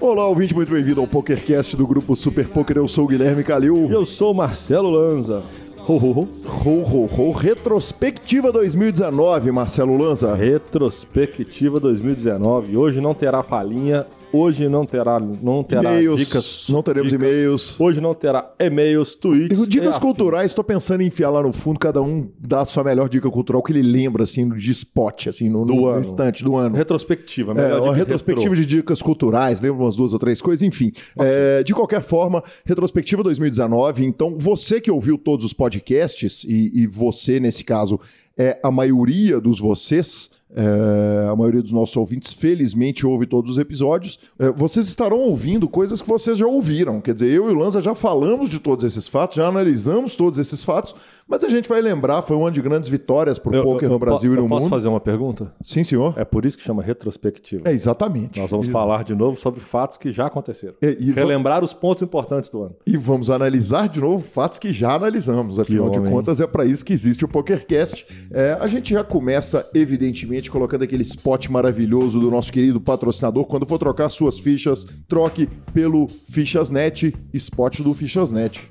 Olá, ouvinte, muito bem-vindo ao PokerCast do grupo Super Poker. Eu sou o Guilherme Calil. Eu sou o Marcelo Lanza. Ho, ho, ho. Ho, ho. Retrospectiva 2019, Marcelo Lanza. Retrospectiva 2019. Hoje não terá falinha, Hoje não terá, não terá dicas. não teremos dicas. e-mails. Hoje não terá e-mails, tweets. Dicas e culturais, tô pensando em enfiar lá no fundo, cada um dá a sua melhor dica cultural que ele lembra, assim, de spot, assim, no, Do no ano. instante do ano. Retrospectiva, É, melhor uma dica retrospectiva de dicas culturais, lembra umas duas ou três coisas, enfim. É, de qualquer forma, retrospectiva 2019. Então, você que ouviu todos os podcasts, e, e você, nesse caso, é a maioria dos vocês. É, a maioria dos nossos ouvintes, felizmente, ouve todos os episódios. É, vocês estarão ouvindo coisas que vocês já ouviram. Quer dizer, eu e o Lanza já falamos de todos esses fatos, já analisamos todos esses fatos, mas a gente vai lembrar, foi um ano de grandes vitórias para o Eu- poker eu- no eu Brasil po- e no eu Posso mundo. fazer uma pergunta? Sim, senhor. É por isso que chama retrospectiva. É, exatamente. Nós vamos Ex- falar de novo sobre fatos que já aconteceram. É, e Relembrar os pontos importantes do ano. E vamos analisar de novo fatos que já analisamos. Afinal de contas, é para isso que existe o PokerCast. É, a gente já começa, evidentemente, colocando aquele spot maravilhoso do nosso querido patrocinador. Quando for trocar suas fichas, troque pelo Fichasnet, spot do Fichasnet.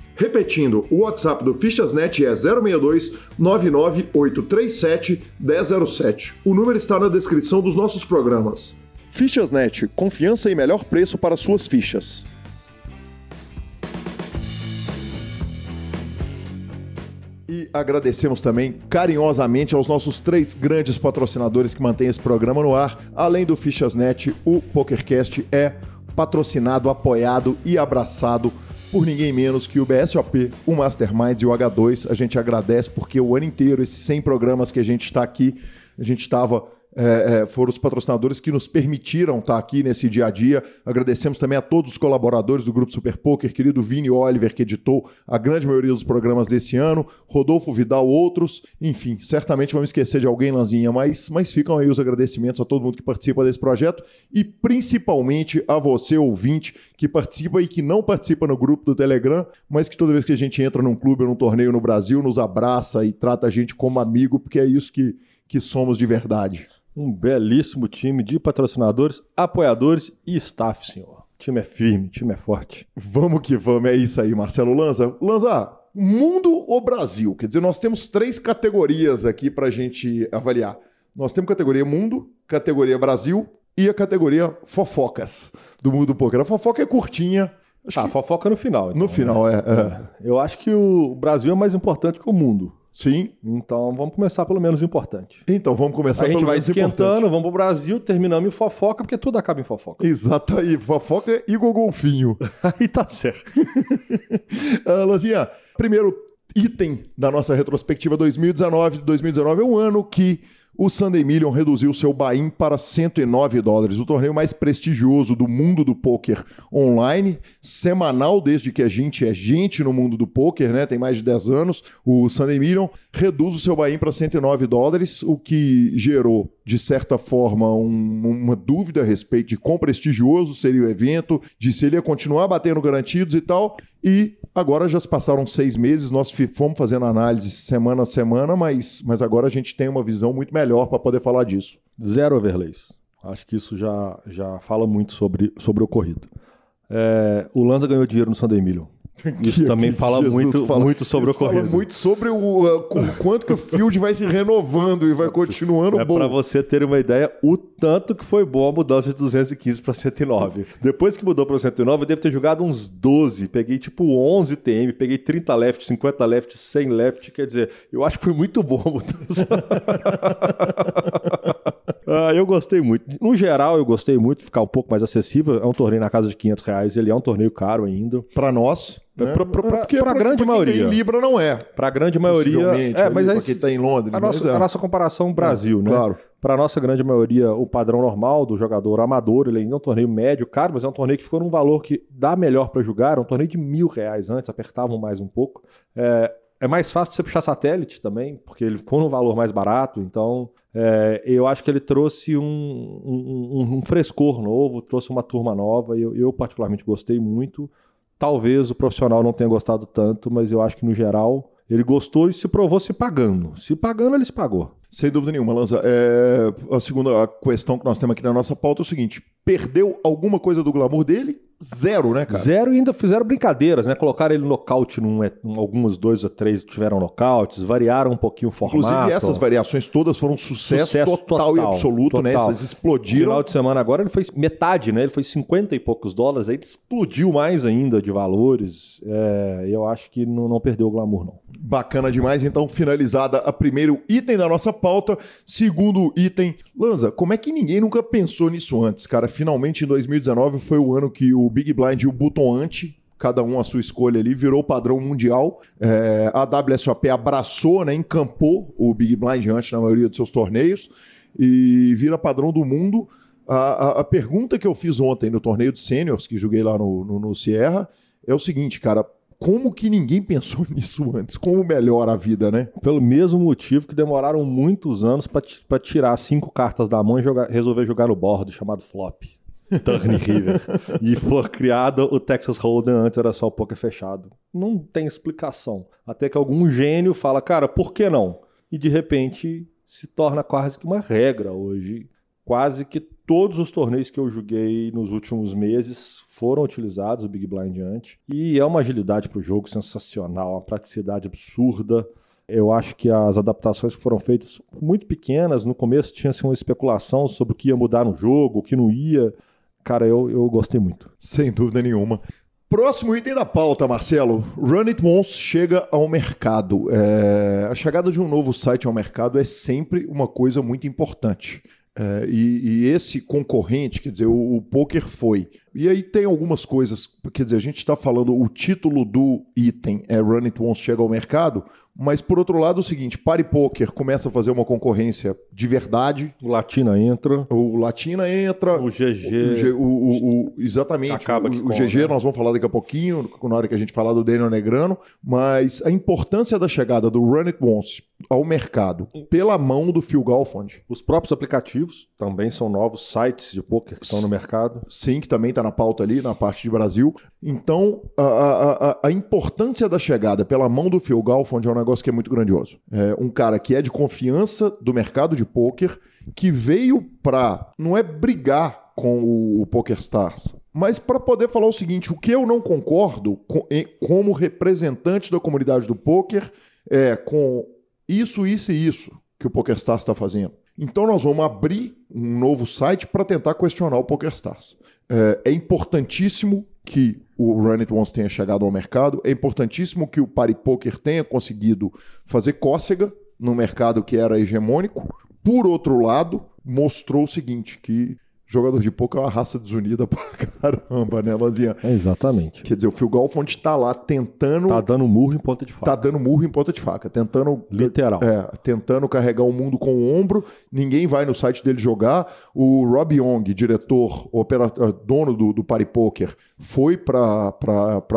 Repetindo, o WhatsApp do Fichasnet é 062 99837 1007. O número está na descrição dos nossos programas. Fichasnet, confiança e melhor preço para suas fichas. E agradecemos também carinhosamente aos nossos três grandes patrocinadores que mantêm esse programa no ar. Além do Fichasnet, o PokerCast é patrocinado, apoiado e abraçado por ninguém menos que o BSOP, o Masterminds e o H2. A gente agradece porque o ano inteiro, esses 100 programas que a gente está aqui, a gente estava é, é, foram os patrocinadores que nos permitiram estar aqui nesse dia a dia. Agradecemos também a todos os colaboradores do Grupo Super Poker, querido Vini Oliver, que editou a grande maioria dos programas desse ano, Rodolfo Vidal, outros, enfim, certamente vamos esquecer de alguém, Lanzinha, mas, mas ficam aí os agradecimentos a todo mundo que participa desse projeto e principalmente a você, ouvinte, que participa e que não participa no grupo do Telegram, mas que toda vez que a gente entra num clube ou num torneio no Brasil, nos abraça e trata a gente como amigo, porque é isso que, que somos de verdade. Um belíssimo time de patrocinadores, apoiadores e staff, senhor. O time é firme, o time é forte. Vamos que vamos, é isso aí, Marcelo Lanza. Lanza, mundo ou Brasil? Quer dizer, nós temos três categorias aqui para a gente avaliar. Nós temos categoria mundo, categoria Brasil e a categoria fofocas do mundo do poker. A fofoca é curtinha. Acho Ah, que fofoca no final. então, no né? final é, é. Eu acho que o Brasil é mais importante que o mundo. Sim. Então vamos começar pelo menos importante. Então vamos começar a gente pelo vai menos esquentando, importante. vamos pro Brasil, terminamos em fofoca, porque tudo acaba em fofoca. Exato aí, fofoca e golfinho. Aí tá certo. Ah, Lanzinha, primeiro item da nossa retrospectiva 2019. 2019 é um ano que o Sunday Million reduziu seu buy-in para 109 dólares, o torneio mais prestigioso do mundo do poker online, semanal desde que a gente é gente no mundo do poker, né? Tem mais de 10 anos. O Sunday Million reduz o seu buy-in para 109 dólares, o que gerou, de certa forma, um- uma dúvida a respeito de quão prestigioso seria o evento, de se ele ia continuar batendo garantidos e tal. E agora já se passaram seis meses, nós fomos fazendo análise semana a semana, mas, mas agora a gente tem uma visão muito melhor para poder falar disso. Zero overlays. Acho que isso já, já fala muito sobre, sobre o ocorrido. É, o Lanza ganhou dinheiro no Sunday Million. Isso também fala Jesus muito, fala- muito sobre o isso fala muito sobre o, uh, quanto que o field vai se renovando e vai continuando É bom. para você ter uma ideia o tanto que foi boa a mudança de 215 para 109. Depois que mudou para 109, eu devo ter jogado uns 12. Peguei tipo 11 TM, peguei 30 left, 50 left, 100 left. Quer dizer, eu acho que foi muito boa a mudança. Ah, eu gostei muito. No geral, eu gostei muito de ficar um pouco mais acessível. É um torneio na casa de 500 reais. Ele é um torneio caro ainda. Para nós. Né? Pra, pra, pra, pra grande maioria. Em Libra não é. Pra grande maioria. É, mas aí, quem tá em Londres. A nossa, é. a nossa comparação Brasil, é, né? Claro. Para nossa grande maioria, o padrão normal do jogador amador, ele ainda é um torneio médio, caro, mas é um torneio que ficou num valor que dá melhor para jogar. Era um torneio de mil reais antes, apertavam mais um pouco. É, é mais fácil você puxar satélite também, porque ele ficou num valor mais barato. Então, é, eu acho que ele trouxe um, um, um, frescor novo, trouxe uma turma nova. E eu, eu, particularmente, gostei muito. Talvez o profissional não tenha gostado tanto, mas eu acho que, no geral, ele gostou e se provou se pagando. Se pagando, ele se pagou. Sem dúvida nenhuma, Lanza. É, a segunda questão que nós temos aqui na nossa pauta é o seguinte: perdeu alguma coisa do glamour dele? Zero, né, cara? Zero e ainda fizeram brincadeiras, né? Colocaram ele no nocaute num, é, alguns dois ou três tiveram nocautes, variaram um pouquinho o formato. Inclusive, essas variações todas foram um sucesso, sucesso total, total, e absoluto, total. né? Essas explodiram. No final de semana agora ele foi metade, né? Ele foi 50 e poucos dólares, aí ele explodiu mais ainda de valores. É, eu acho que não, não perdeu o glamour, não. Bacana demais. Então, finalizada a primeiro item da nossa pauta. Segundo item, Lanza, como é que ninguém nunca pensou nisso antes, cara? Finalmente, em 2019 foi o ano que o Big Blind e o Button Ante cada um a sua escolha ali, virou padrão mundial. É, a WSOP abraçou, né, encampou o Big Blind antes na maioria dos seus torneios e vira padrão do mundo. A, a, a pergunta que eu fiz ontem no torneio de seniors, que joguei lá no, no, no Sierra, é o seguinte, cara, como que ninguém pensou nisso antes? Como melhora a vida, né? Pelo mesmo motivo que demoraram muitos anos para tirar cinco cartas da mão e jogar, resolver jogar no bordo, chamado flop. Turn River. e foi criado o Texas Hold'em, antes era só o poker fechado. Não tem explicação. Até que algum gênio fala, cara, por que não? E de repente se torna quase que uma regra hoje. Quase que todos os torneios que eu joguei nos últimos meses foram utilizados o Big Blind Ante. E é uma agilidade para o jogo sensacional, uma praticidade absurda. Eu acho que as adaptações que foram feitas muito pequenas. No começo tinha assim, uma especulação sobre o que ia mudar no jogo, o que não ia. Cara, eu, eu gostei muito. Sem dúvida nenhuma. Próximo item da pauta, Marcelo. Run It Once chega ao mercado. É... A chegada de um novo site ao mercado é sempre uma coisa muito importante. É, e, e, esse concorrente, quer dizer, o, o poker foi. E aí tem algumas coisas, quer dizer, a gente está falando, o título do item é Run It Once chega ao mercado, mas por outro lado é o seguinte, Party Poker começa a fazer uma concorrência de verdade. O Latina entra. O Latina entra. O GG. O, o, o exatamente. Acaba o, o GG né? nós vamos falar daqui a pouquinho, na hora que a gente falar do Daniel Negrano, mas a importância da chegada do Run It Once ao mercado pela mão do Phil Galfond. Os próprios aplicativos também são novos sites de poker que estão no mercado. Sim, que também está na pauta ali, na parte de Brasil. Então, a, a, a, importância da chegada pela mão do Phil Galfond é um negócio que é muito grandioso. É um cara que é de confiança do mercado de poker, que veio para não é brigar com o, o Poker Stars, mas para poder falar o seguinte, o que eu não concordo com, como representante da comunidade do poker é com isso, isso e isso que o PokerStars está fazendo. Então nós vamos abrir um novo site para tentar questionar o PokerStars. É, é importantíssimo que o Run It Once tenha chegado ao mercado, é importantíssimo que o Party Poker tenha conseguido fazer cócega no mercado que era hegemônico. Por outro lado, mostrou o seguinte, que jogador de poker é uma raça desunida pra caramba, né, Lanzinha? É exatamente. Quer dizer, o Phil Galfond tá lá tentando... Tá dando murro em ponta de faca. Tá dando murro em ponta de faca, tentando... Literal. É, tentando carregar o mundo com o ombro, ninguém vai no site dele jogar. O Rob Young, diretor, operator, dono do, do Party Poker, foi para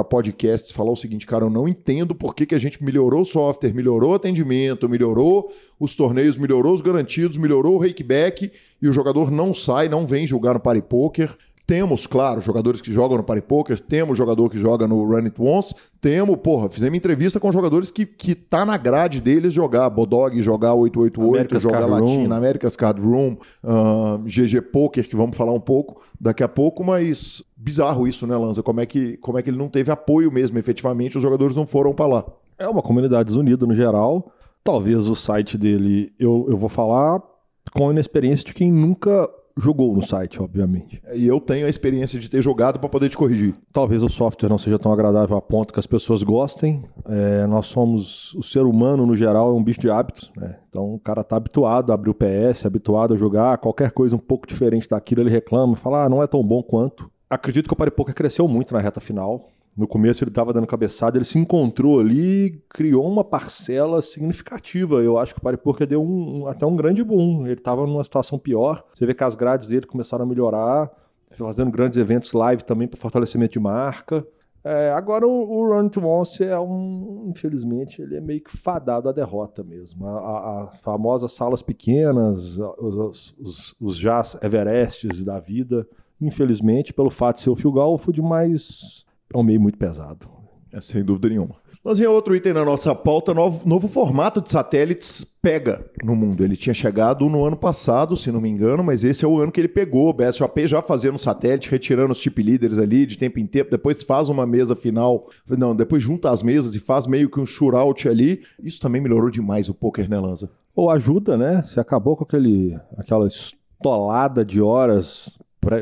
podcasts falar o seguinte, cara, eu não entendo por que, que a gente melhorou o software, melhorou o atendimento, melhorou os torneios, melhorou os garantidos, melhorou o rakeback e o jogador não sai, não vem jogar no Party Poker. Temos, claro, jogadores que jogam no Party Poker, temos jogador que joga no Run It Once, temos, porra, fizemos entrevista com jogadores que, que tá na grade deles jogar Bodog, jogar 888, America's jogar Latina, America's Card Room, uh, GG Poker, que vamos falar um pouco daqui a pouco, mas bizarro isso, né, Lanza? Como é que, como é que ele não teve apoio mesmo, efetivamente, os jogadores não foram para lá. É uma comunidade desunida no geral. Talvez o site dele, eu, eu vou falar com a inexperiência de quem nunca jogou no site, obviamente. E eu tenho a experiência de ter jogado para poder te corrigir. Talvez o software não seja tão agradável a ponto que as pessoas gostem. É, nós somos. O ser humano, no geral, é um bicho de hábitos. Né? Então o cara tá habituado a abrir o PS, habituado a jogar, qualquer coisa um pouco diferente daquilo, ele reclama, fala, ah, não é tão bom quanto. Acredito que o Paripoca cresceu muito na reta final. No começo ele estava dando cabeçada, ele se encontrou ali e criou uma parcela significativa. Eu acho que o Pariporca deu um, até um grande boom. Ele estava numa situação pior. Você vê que as grades dele começaram a melhorar, fazendo grandes eventos live também para fortalecimento de marca. É, agora o, o to Once é um, infelizmente, ele é meio que fadado à derrota mesmo. A, famosas salas pequenas, os, os, os jazz Everestes da vida, infelizmente, pelo fato de ser o Phil Galford, mais é um meio muito pesado. É, sem dúvida nenhuma. Nós tínhamos outro item na nossa pauta, novo, novo formato de satélites pega no mundo. Ele tinha chegado no ano passado, se não me engano, mas esse é o ano que ele pegou. O BSOP já fazendo satélite, retirando os chip leaders ali de tempo em tempo, depois faz uma mesa final, não, depois junta as mesas e faz meio que um shootout ali. Isso também melhorou demais o poker, né, Lanza? Ou ajuda, né? Você acabou com aquele, aquela estolada de horas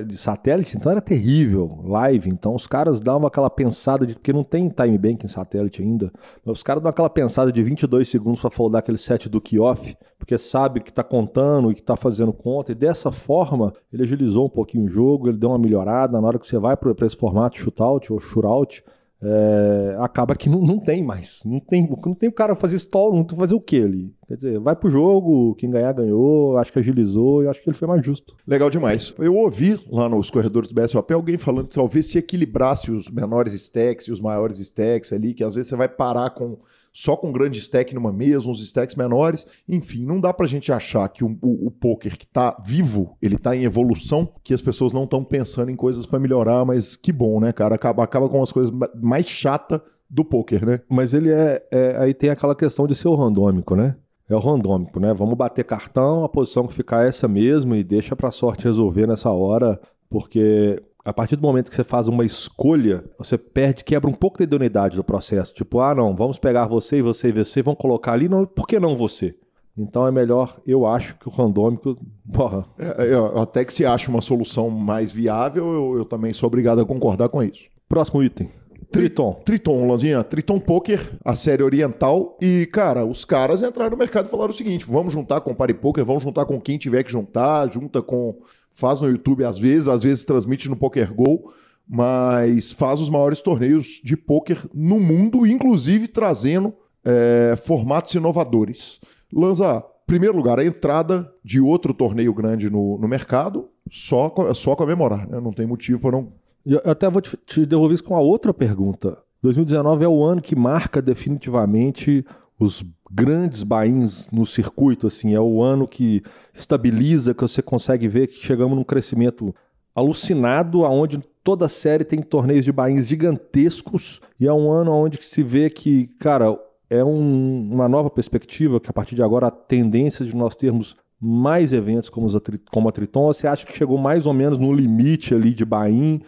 de satélite, então era terrível, live. Então os caras davam aquela pensada de. Porque não tem time bank em satélite ainda. Mas os caras dão aquela pensada de 22 segundos para foldar aquele set do key-off, porque sabe que está contando e que está fazendo conta. E dessa forma, ele agilizou um pouquinho o jogo, ele deu uma melhorada. Na hora que você vai para esse formato shootout ou shootout, é, acaba que não, não, tem mais. Não tem, não tem o cara fazer stall, não tem fazer o que ali. Quer dizer, vai pro jogo, quem ganhar ganhou, acho que agilizou e acho que ele foi mais justo. Legal demais. Eu ouvi lá nos corredores do BSOP alguém falando que talvez se equilibrasse os menores stacks e os maiores stacks ali, que às vezes você vai parar com só com grande stack numa mesa, uns stacks menores. Enfim, não dá pra gente achar que o, o, o poker que tá vivo, ele tá em evolução, que as pessoas não estão pensando em coisas para melhorar, mas que bom, né, cara? Acaba, acaba com as coisas mais chatas do poker, né? Mas ele é, é, Aí tem aquela questão de ser o randômico, né? É o randômico, né? Vamos bater cartão, a posição que ficar é essa mesmo e deixa pra sorte resolver nessa hora, porque a partir do momento que você faz uma escolha, você perde, quebra um pouco da idoneidade do processo. Tipo, ah, não, vamos pegar você e você e você, vão colocar ali, não, por que não você? Então é melhor, eu acho que o randômico. Porra. É, é, até que se ache uma solução mais viável, eu, eu, também sou obrigado a concordar com isso. Próximo item. Triton. Triton, Lanzinha. Triton Poker, a série oriental. E, cara, os caras entraram no mercado e falaram o seguinte: vamos juntar com o Party Poker, vamos juntar com quem tiver que juntar, junta com faz no YouTube às vezes, às vezes transmite no Poker Go, mas faz os maiores torneios de poker no mundo, inclusive trazendo é, formatos inovadores. Lanza, primeiro lugar, a entrada de outro torneio grande no, no mercado, só, só comemorar, né? não tem motivo para não. Eu até vou te, te devolver isso com uma outra pergunta. 2019 é o ano que marca definitivamente os grandes bains no circuito, assim, é o ano que estabiliza, que você consegue ver que chegamos num crescimento alucinado, aonde toda a série tem torneios de bains gigantescos, e é um ano onde se vê que, cara, é um, uma nova perspectiva, que a partir de agora a tendência de nós termos mais eventos como, a, como a Triton, você acha que chegou mais ou menos no limite ali de bain,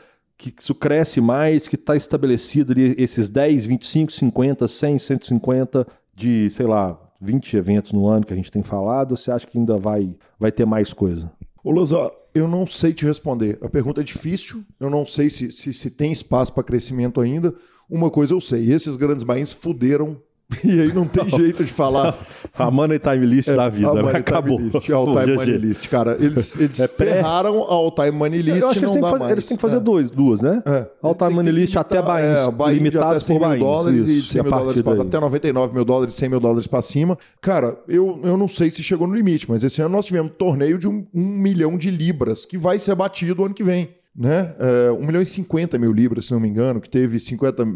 que isso cresce mais, que está estabelecido ali esses 10, 25, 50, 100, 150 de, sei lá, 20 eventos no ano que a gente tem falado, você acha que ainda vai, vai ter mais coisa? Ô, Lanza, eu não sei te responder. A pergunta é difícil, eu não sei se, se, se tem espaço para crescimento ainda. Uma coisa eu sei, esses grandes bains fuderam E aí não tem jeito de falar. a money time list é, da vida, a né? Acabou. List, all time money list, cara. Eles, eles é ferraram a all time money list. Eu acho que eles têm, que fazer, eles têm que fazer é. dois, duas, né? É. All time money list até bains é, limitados até 100 mil dólares isso, e 100 mil dólares pra, até 99 mil dólares, 100 mil dólares para cima. Cara, eu, eu não sei se chegou no limite, mas esse ano nós tivemos um torneio de um, um milhão de libras que vai ser batido ano que vem né? É, 1 milhão e 50 mil libras, se não me engano, que teve 50,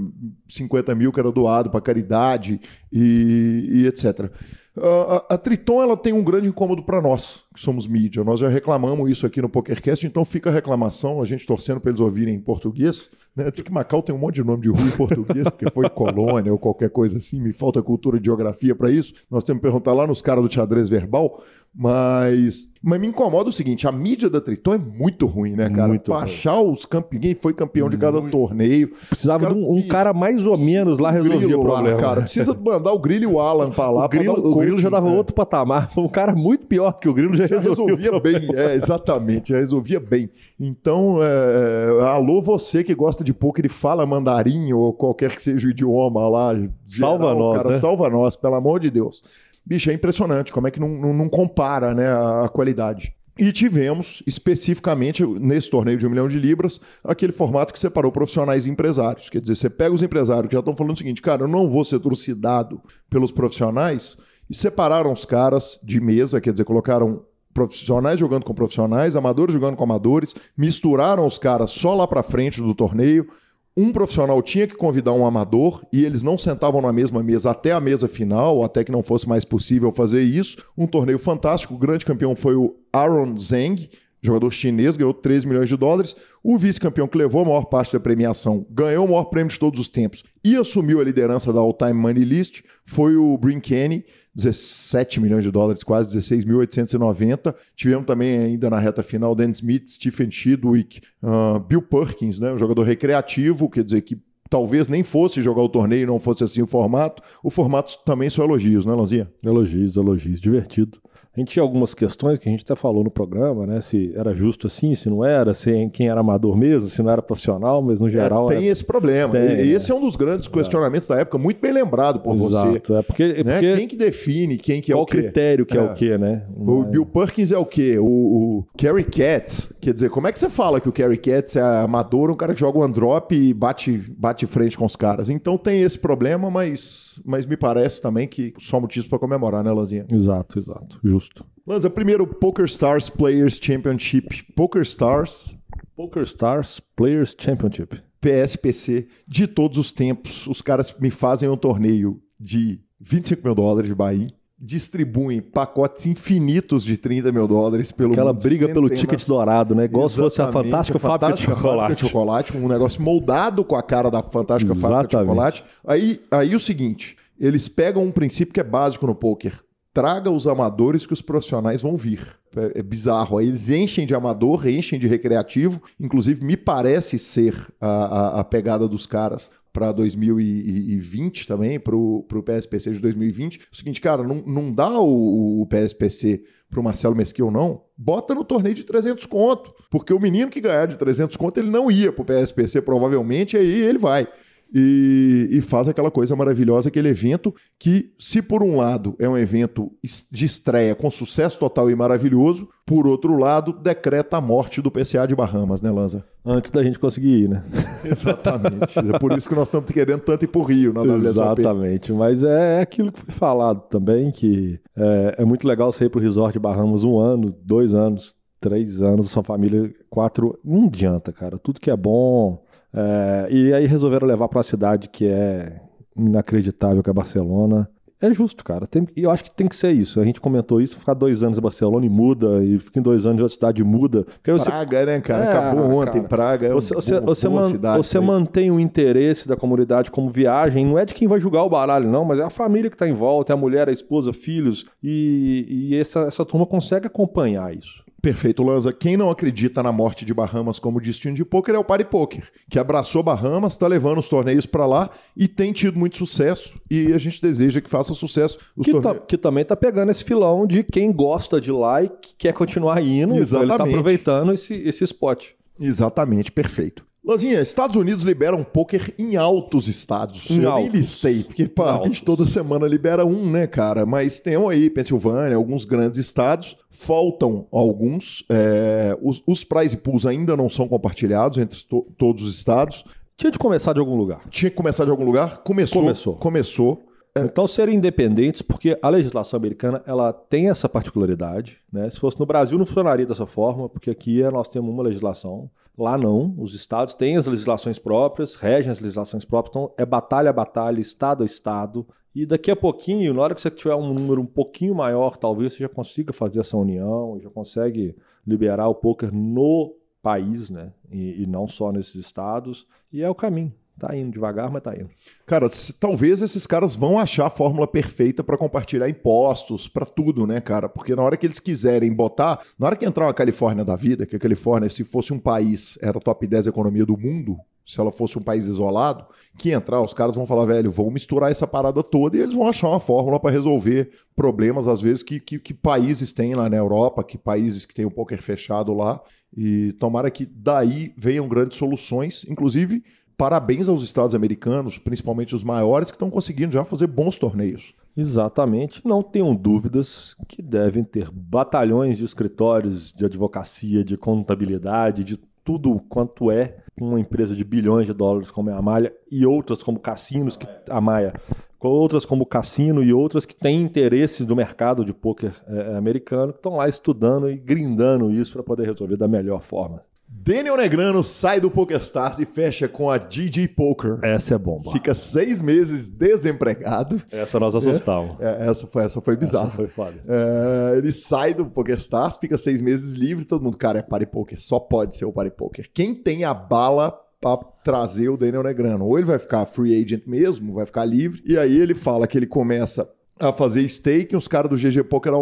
50 mil que era doado para caridade e, e etc. A, a, Triton ela tem um grande incômodo para nós, que somos mídia. Nós já reclamamos isso aqui no PokerCast, então fica a reclamação, a gente torcendo para eles ouvirem em português. Né? Diz que Macau tem um monte de nome de rua em português, porque foi colônia ou qualquer coisa assim, me falta cultura de geografia para isso. Nós temos que perguntar lá nos caras do xadrez verbal, mas, mas me incomoda o seguinte: a mídia da Triton é muito ruim, né, cara? Muito pra achar os campeões, quem foi campeão de cada torneio. Precisava cara, de um, um, cara mais ou menos lá resolver o problema. Lá, cara. Precisa mandar o Grilo e o Alan pra lá. O Grilo, o Grilo já dava né? outro patamar. Um cara muito pior que o Grilo já já resolvia bem. É, exatamente, já resolvia bem. Então, é, alô, você que gosta de poker e fala mandarim ou qualquer que seja o idioma lá. Geral, salva nós, cara, né? salva nós, pelo amor de Deus. Bicho, é impressionante como é que não, não, não compara né, a, a qualidade. E tivemos, especificamente nesse torneio de um milhão de libras, aquele formato que separou profissionais e empresários. Quer dizer, você pega os empresários que já estão falando o seguinte, cara, eu não vou ser trucidado pelos profissionais, e separaram os caras de mesa, quer dizer, colocaram profissionais jogando com profissionais, amadores jogando com amadores, misturaram os caras só lá para frente do torneio. Um profissional tinha que convidar um amador e eles não sentavam na mesma mesa até a mesa final, até que não fosse mais possível fazer isso. Um torneio fantástico. O grande campeão foi o Aaron Zheng, jogador chinês, ganhou 13 milhões de dólares. O vice-campeão que levou a maior parte da premiação, ganhou o maior prêmio de todos os tempos e assumiu a liderança da All-Time Money List, foi o Brin Kenny, 17 milhões de dólares, quase 16.890. Tivemos também ainda na reta final Dan Smith, Stephen Chidwick, uh, Bill Perkins, né, um jogador recreativo, quer dizer que talvez nem fosse jogar o torneio, não fosse assim o formato. O formato também são elogios, né, Lanzinha? Elogios, elogios, divertido. A gente tinha algumas questões que a gente até falou no programa, né? Se era justo assim, se não era, se quem era amador mesmo, se não era profissional, mas no geral. É, tem era... esse problema. Tem, e esse é. um dos grandes questionamentos é. da época, muito bem lembrado por Exato, você. É porque, é né? porque... Quem que define quem que é o quê? critério que é, o quê, né? O Bill Perkins é o quê? O, o Kerry Katz. Quer dizer, como é que você fala que o Kerry Katz é amador, um cara que joga one drop e bate, bate frente com os caras? Então tem esse problema, mas, mas me parece também que só motivos para comemorar, né, Lanzinha? Exato, exato. Justo. Lanza, primeiro Poker Stars Players Championship. Poker Stars. Poker Stars Players Championship. PSPC de todos os tempos. Os caras me fazem um torneio de 25 mil dólares de Bahia. Distribuem pacotes infinitos de 30 mil dólares pelo Aquela mundo, briga pelo centenas. ticket dourado, né? Igual se fosse a Exatamente, Fantástica a Fábrica de Fantástica Fábrica de Chocolate. Chocolate, um negócio moldado com a cara da Fantástica Fábrica de Exatamente. Chocolate. Aí, aí o seguinte, eles pegam um princípio que é básico no poker. Traga os amadores que os profissionais vão vir. É, é bizarro. Aí eles enchem de amador, enchem de recreativo. Inclusive, me parece ser a, a, a pegada dos caras para 2020 também, para o PSPC de 2020. O seguinte, cara, não, não dá o, o PSPC para o Marcelo Mesquil, não. Bota no torneio de 300 conto. Porque o menino que ganhar de 300 conto, ele não ia para o PSPC, provavelmente, aí ele vai. E, e, faz aquela coisa maravilhosa, aquele evento que, se por um lado é um evento de estreia com sucesso total e maravilhoso, por outro lado, decreta a morte do PCA de Bahamas, né, Lanza? Antes da gente conseguir ir, né? Exatamente. é por isso que nós estamos querendo tanto ir pro Rio na WSOP. Exatamente. Mas é aquilo que foi falado também, que é, é muito legal você ir pro Resort de Bahamas um ano, dois anos, três anos, sua família, quatro. Não adianta, cara. Tudo que é bom é, e aí resolveram levar para uma cidade que é inacreditável, que é Barcelona. É justo, cara. Tem, e eu acho que tem que ser isso. A gente comentou isso, ficar dois anos em Barcelona e muda, e fica em dois anos outra cidade e muda. Você, Praga, né, cara? É, Acabou ontem, cara. Praga. É você, você, uma você, boa man- você mantém o interesse da comunidade como viagem, não é de quem vai julgar o baralho, não, mas é a família que está em volta, é a mulher, a esposa, filhos, e, e essa, essa turma consegue acompanhar isso. Perfeito, Lanza. Quem não acredita na morte de Bahamas como destino de poker é o Party Poker, que abraçou Bahamas, está levando os torneios para lá e tem tido muito sucesso. E a gente deseja que faça sucesso. Os Que, torneios... ta- que também tá pegando esse filão de quem gosta de lá e que quer continuar indo. Então ele tá Exatamente. aproveitando esse, esse spot. Exatamente, perfeito. Lanzinha, Estados Unidos liberam poker em altos estados. Em Eu nem altos. listei, porque pá, a gente toda semana libera um, né, cara? Mas tem aí Pensilvânia, alguns grandes estados. Faltam alguns. é, os, os prize pools ainda não são compartilhados entre to- todos os estados. Tinha de começar de algum lugar. Tinha que começar de algum lugar. Começou. Começou. Começou. Então serem independentes, porque a legislação americana ela tem essa particularidade. Né? Se fosse no Brasil não funcionaria dessa forma, porque aqui é- nós temos uma legislação. Lá não, os estados têm as legislações próprias, regem as legislações próprias, então é batalha a batalha, estado a estado. E daqui a pouquinho, na hora que você tiver um número um pouquinho maior, talvez você já consiga fazer essa união, já consegue liberar o poker no país, né? E, e não só nesses estados. E é o caminho. Tá indo devagar, mas tá indo. Cara, talvez esses caras vão achar a fórmula perfeita para compartilhar impostos, para tudo, né, cara? Porque na hora que eles quiserem botar, na hora que entrar uma Califórnia da vida, que a Califórnia, se fosse um país, era top 10 economia do mundo, se ela fosse um país isolado, que entrar, os caras vão falar, velho, vão misturar essa parada toda e eles vão achar uma fórmula para resolver problemas, às vezes, que, que, que, países têm lá na Europa, que países que têm o poker fechado lá. E tomara que daí venham grandes soluções, inclusive. Parabéns aos Estados americanos, principalmente os maiores, que estão conseguindo já fazer bons torneios. Exatamente. Não tenham dúvidas que devem ter batalhões de escritórios de advocacia, de contabilidade, de tudo quanto é uma empresa de bilhões de dólares como é a Malha e outras como cassinos que a Maia, outras como Cassino e outras que têm interesse do mercado de poker é, americano, que estão lá estudando e grindando isso para poder resolver da melhor forma. Daniel Negrano sai do PokerStars e fecha com a GG Poker. Essa é bomba. Fica seis meses desempregado. Essa nós assustamos. É, é, essa, foi, essa foi bizarra. Essa foi foda. É, ele sai do PokerStars, fica seis meses livre, todo mundo, cara, é Party Poker. Só pode ser o Party Poker. Quem tem a bala para trazer o Daniel Negrano? Ou ele vai ficar free agent mesmo, vai ficar livre, e aí ele fala que ele começa a fazer stake, os caras do GG Poker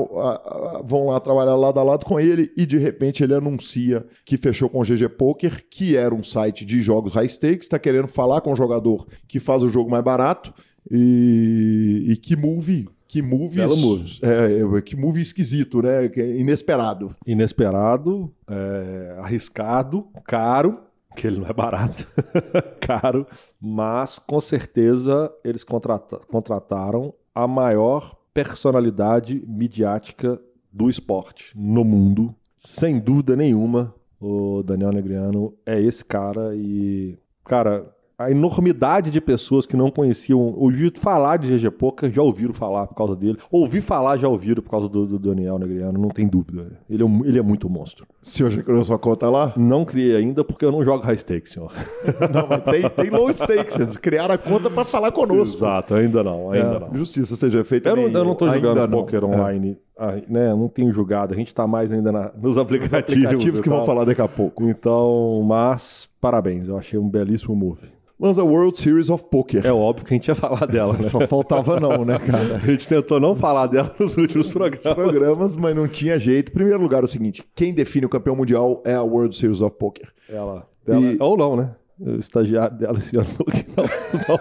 vão lá trabalhar lado a lado com ele e de repente ele anuncia que fechou com o GG Poker, que era um site de jogos high stakes, está querendo falar com o jogador que faz o jogo mais barato e, e que move que move, é, é, que move esquisito, né? É inesperado. Inesperado, é, arriscado, caro, que ele não é barato, caro, mas com certeza eles contrata contrataram a maior personalidade midiática do esporte no mundo. Sem dúvida nenhuma, o Daniel Negriano é esse cara e, cara, a enormidade de pessoas que não conheciam, ouviram falar de GG Poker, já ouviram falar por causa dele. Ouvi falar, já ouviram por causa do, do Daniel Negriano, não tem dúvida. Ele é, ele é muito monstro. O senhor já criou sua conta lá? Não criei ainda porque eu não jogo high stakes, senhor. não, mas tem, tem low stakes. Eles criaram a conta para falar conosco. Exato, ainda não, ainda é, não. Justiça seja feita. Eu, não, eu não tô jogando poker é. online. É. Ah, né, não tenho julgado, a gente está mais ainda na, nos aplicativos. Os aplicativos que vão falar daqui a pouco. Então, mas parabéns, eu achei um belíssimo move lança World Series of Poker. É óbvio que a gente ia falar dela, né? Só faltava não, né, cara? a gente tentou não falar dela nos últimos programas. programas, mas não tinha jeito. Em primeiro lugar, é o seguinte, quem define o campeão mundial é a World Series of Poker. Ela. ela e... Ou não, né? O estagiário dela ano não. não.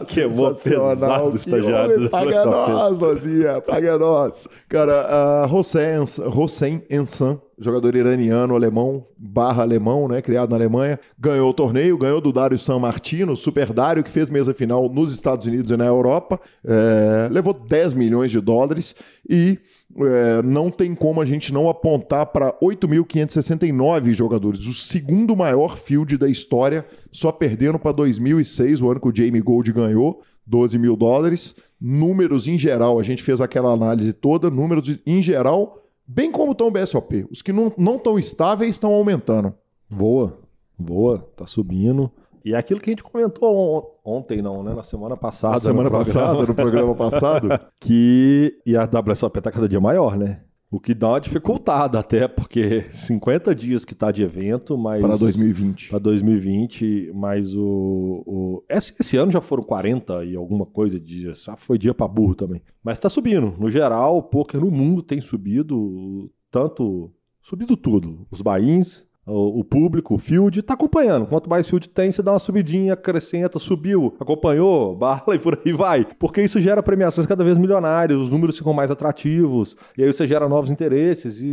que emocional. Que estagiário paga nós, Lozinha, paga nós. Cara, uh, Hossein, Hossein Ensan, jogador iraniano, alemão, barra alemão, né, criado na Alemanha, ganhou o torneio, ganhou do Dário San Martino, super Dário, que fez mesa final nos Estados Unidos e na Europa, é, levou 10 milhões de dólares e é, não tem como a gente não apontar para 8.569 jogadores, o segundo maior field da história, só perdendo para 2006, o ano que o Jamie Gold ganhou, 12 mil dólares. Números em geral, a gente fez aquela análise toda, números em geral, bem como estão o BSOP. Os que não estão estáveis estão aumentando. Voa, voa, tá subindo. E é aquilo que a gente comentou ontem, não, né? Na semana passada. Na semana no passada, no programa passado. que e a WSOP tá cada dia maior, né? O que dá uma dificultada até, porque 50 dias que tá de evento, mas... Para 2020. Para 2020, mas o... o... Esse, esse, ano já foram 40 e alguma coisa de dias. Já foi dia para burro também. Mas tá subindo. No geral, o poker no mundo tem subido, tanto... Subido tudo. Os bains, o, público, o field, está acompanhando. Quanto mais field tem, você dá uma subidinha, acrescenta, subiu, acompanhou, bala e por aí vai. Porque isso gera premiações cada vez milionárias, os números ficam mais atrativos, e aí você gera novos interesses e,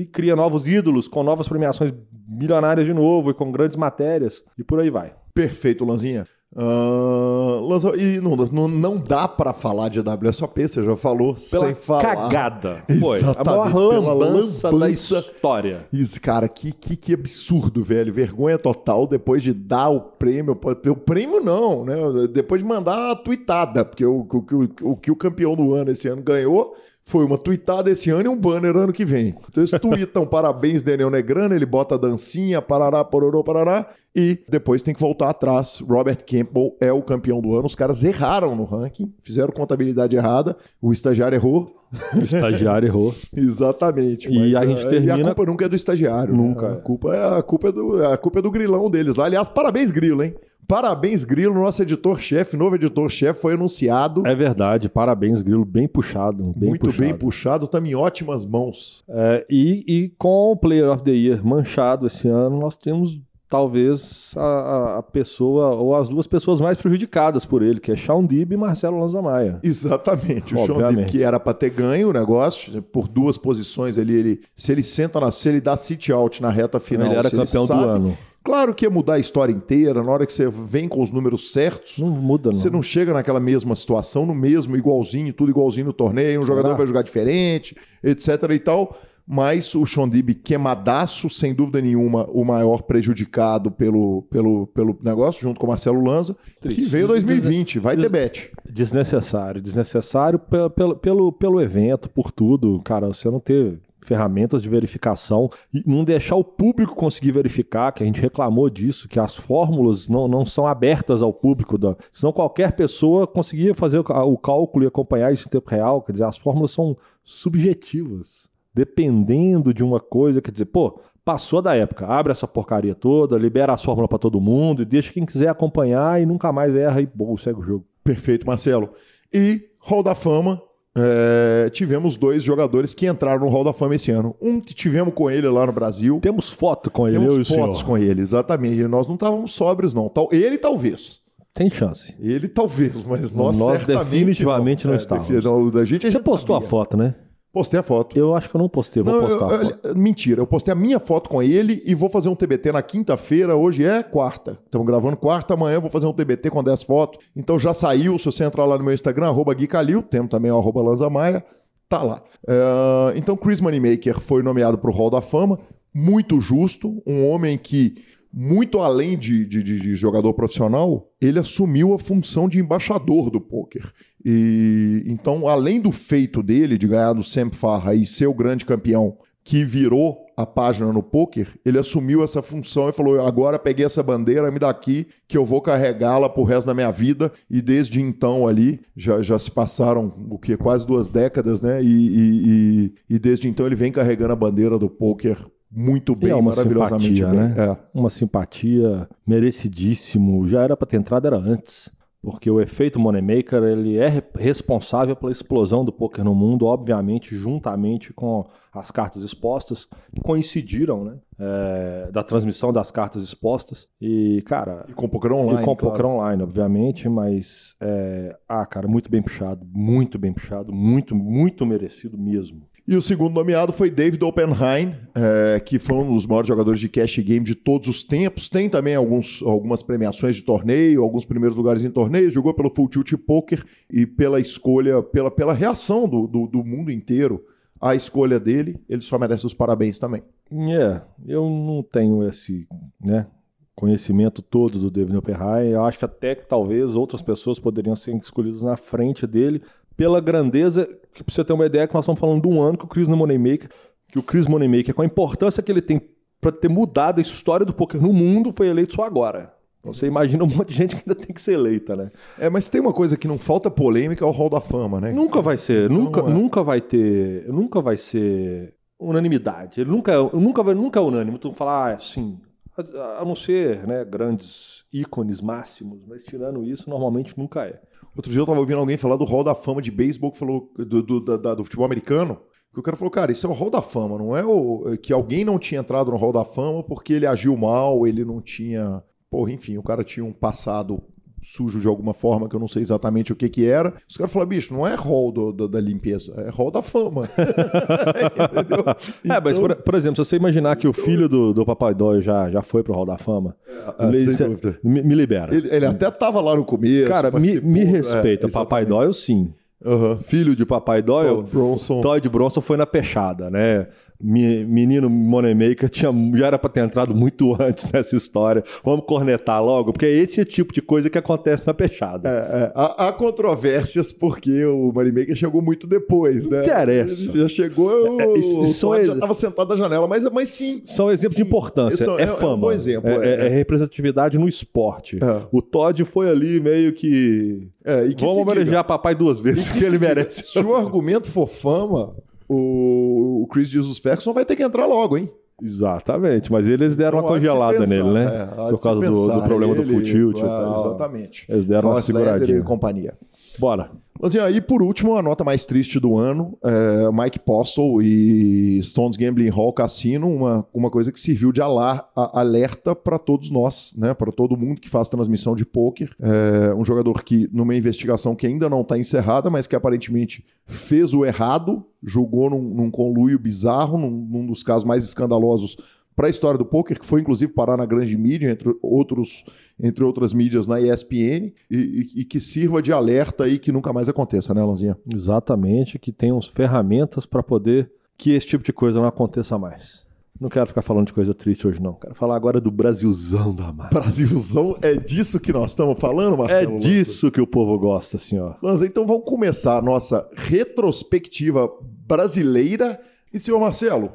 e cria novos ídolos com novas premiações milionárias de novo e com grandes matérias, e por aí vai. Perfeito, Lanzinha. Uh, e não, não, não dá para falar de WSOP, você já falou, pela sem falar. cagada. Foi a maior lambança, lambança da história. Isso, cara, que, que, que absurdo, velho. Vergonha total depois de dar o prêmio. O prêmio não, né? Depois de mandar a tweetada, porque o, o, o, o que o campeão do ano esse ano ganhou foi uma tweetada esse ano e um banner ano que vem. Então eles tweetam parabéns Daniel Negrano, ele bota a dancinha, parará, pororô, parará, e depois tem que voltar atrás. Robert Campbell é o campeão do ano. Os caras erraram no ranking, fizeram contabilidade errada, o estagiário errou. O estagiário errou. Exatamente. E a gente termina... E a culpa nunca é do estagiário. Nunca. Né? A, culpa é, a, culpa é do, a culpa é do grilão deles lá. Aliás, parabéns, grilo, hein? Parabéns, Grilo, nosso editor-chefe, novo editor-chefe, foi anunciado. É verdade, parabéns, Grilo, bem puxado. Bem Muito puxado. bem puxado, estamos em ótimas mãos. É, e, e com o Player of the Year manchado esse ano, nós temos talvez a, a, pessoa ou as duas pessoas mais prejudicadas por ele, que é Shawn Dib e Marcelo Lanza Maia. Exatamente. O Shawn Dib, que era para ter ganho o negócio, por duas posições ali, ele, se ele senta na, se ele dá sit out na reta final, ele era campeão ele sabe, do ano. Claro que ia mudar a história inteira, na hora que você vem com os números certos. Não muda, não. Você não chega naquela mesma situação, no mesmo, igualzinho, tudo igualzinho no torneio, um jogador vai jogar diferente, etc e tal. Mas o Shondib queimadaço, sem dúvida nenhuma, o maior prejudicado pelo, pelo, pelo negócio, junto com o Marcelo Lanza, Triste. que veio 2020, vai ter bet. Desnecessário, desnecessário pelo, pelo, pelo, pelo evento, por tudo. Cara, você não teve ferramentas de verificação e não deixar o público conseguir verificar, que a gente reclamou disso, que as fórmulas não, não são abertas ao público, da, senão qualquer pessoa conseguia fazer o, cálculo e acompanhar isso em tempo real, quer dizer, as fórmulas são subjetivas, dependendo de uma coisa, quer dizer, pô, passou da época, abre essa porcaria toda, libera a fórmula para todo mundo e deixa quem quiser acompanhar e nunca mais erra e bom, segue o jogo. Perfeito, Marcelo. E Hall da Fama, é, tivemos dois jogadores que entraram no Hall da Fama esse ano. Um que tivemos com ele lá no Brasil. Temos foto com ele, Temos fotos com ele, exatamente. Nós não estávamos sóbrios, não. Ele talvez. Tem chance. Ele talvez, mas nós, nós definitivamente não, não é, estávamos. Não, da gente, Você postou sabia. a foto, né? Postei a foto. Eu acho que eu não postei, vou não, postar eu, a foto. mentira, eu postei a minha foto com ele e vou fazer um TBT na quinta-feira. Hoje é quarta. Estamos gravando quarta, amanhã eu vou fazer um TBT com 10 fotos. Então já saiu, se você entrar lá no meu Instagram, arroba Gui Calil, temos também o arroba Lanza Maia, tá lá. Uh, então Chris Moneymaker foi nomeado para o Hall da Fama, muito justo, um homem que muito além de, de, de, jogador profissional, ele assumiu a função de embaixador do poker. E então, além do feito dele de ganhar do Sam Farra e ser o grande campeão que virou a página no poker, ele assumiu essa função e falou: agora peguei essa bandeira, me dá aqui que eu vou carregá-la pro resto da minha vida. E desde então ali já, já se passaram o que quase duas décadas, né? E, e, e, e desde então ele vem carregando a bandeira do poker muito bem, é uma maravilhosamente simpatia, bem. Né? É. Uma simpatia merecidíssimo. Já era para ter entrado, era antes. Porque o efeito Moneymaker ele é responsável pela explosão do poker no mundo, obviamente, juntamente com as cartas expostas, que coincidiram, né? É, da transmissão das cartas expostas. E, cara. E com o poker online. E com o poker online, obviamente, mas. É, ah, cara, muito bem puxado, muito bem puxado, muito, muito merecido mesmo. E o segundo nomeado foi David Oppenheim, é, que foi um dos maiores jogadores de cash game de todos os tempos. Tem também alguns, algumas premiações de torneio, alguns primeiros lugares em torneio. Jogou pelo Full Tilt Poker e pela escolha, pela, pela reação do, do, do mundo inteiro à escolha dele, ele só merece os parabéns também. É, eu não tenho esse né, conhecimento todo do David Oppenheim. Eu acho que até que talvez outras pessoas poderiam ser escolhidas na frente dele pela grandeza, que pra você ter uma ideia, que nós estamos falando de um ano que o Chris Moneymaker, que o Chris Moneymaker, com a importância que ele tem para ter mudado a história do poker no mundo, foi eleito só agora. Então você imagina um monte de gente que ainda tem que ser eleita, né? É, mas tem uma coisa que não falta polêmica, é o Hall da Fama, né? Nunca vai ser, então, nunca, é. nunca vai ter, nunca vai ser unanimidade. Ele nunca, nunca nunca é unânime. Tu falar, ah, assim, a, a não ser, né, grandes ícones máximos, mas tirando isso, normalmente nunca é. Outro dia eu tava ouvindo alguém falar do Hall da Fama de beisebol, que falou do, do, da, do futebol americano. Que o cara falou, cara, isso é o Hall da Fama, não é o que alguém não tinha entrado no Hall da Fama porque ele agiu mal, ele não tinha. Porra, enfim, o cara tinha um passado sujo de alguma forma, que eu não sei exatamente o que que era. Os caras falaram, bicho, não é hall do, do, da limpeza, é hall da fama. Entendeu? Então... É, mas por, por, exemplo, se você imaginar que o filho do, do Papai Dói já, já foi pro hall da fama, é, dúvida. Me, me libera. Ele, ele, até tava lá no começo. Cara, me, me respeita, é, Papai Dói, sim. Uhum. Filho de Papai Doyle, Todd Bronson. Todd Bronson foi na peixada, né? Menino Moneymaker tinha, já era para ter entrado muito antes nessa história. Vamos cornetar logo, porque é esse tipo de coisa que acontece na peixada. É, é. Há, há, controvérsias porque o Moneymaker chegou muito depois, né? Interessa. Ele já chegou, é, é o, o já estava sentado na janela, mas, mas sim. São exemplos sim. de importância. é, é, fama. É um bom exemplo. É, é representatividade no esporte. O Todd foi ali meio que. que Vamos homenagear papai duas vezes, que, que ele merece. Se o argumento for fama, o, o Chris Jesus Ferguson vai ter que entrar logo, hein? Exatamente, mas eles deram então, uma congelada pensar, nele, né? É, Por causa do, do, problema ele, do full tilt e tal. Exatamente. Eles deram Nossa, uma seguradinha. E companhia. Bora. E aí, por último, a nota mais triste do ano, é Mike Postle e Stones Gambling Hall Cassino, uma, uma coisa que serviu de alar, a, alerta para todos nós, né, para todo mundo que faz transmissão de pôquer. É um jogador que, numa investigação que ainda não está encerrada, mas que aparentemente fez o errado, jogou num, num conluio bizarro, num, num dos casos mais escandalosos para a história do poker, que foi inclusive parar na grande mídia, entre, outros, entre outras mídias na ESPN, e, e, e que sirva de alerta aí que nunca mais aconteça, né, Lanzinha? Exatamente, que tenham ferramentas para poder que esse tipo de coisa não aconteça mais. Não quero ficar falando de coisa triste hoje, não. Quero falar agora do Brasilzão da massa. Brasilzão, é disso que nós estamos falando, Marcelo? É disso Lanza? que o povo gosta, senhor. Lanza, então vamos começar a nossa retrospectiva brasileira. E, senhor Marcelo,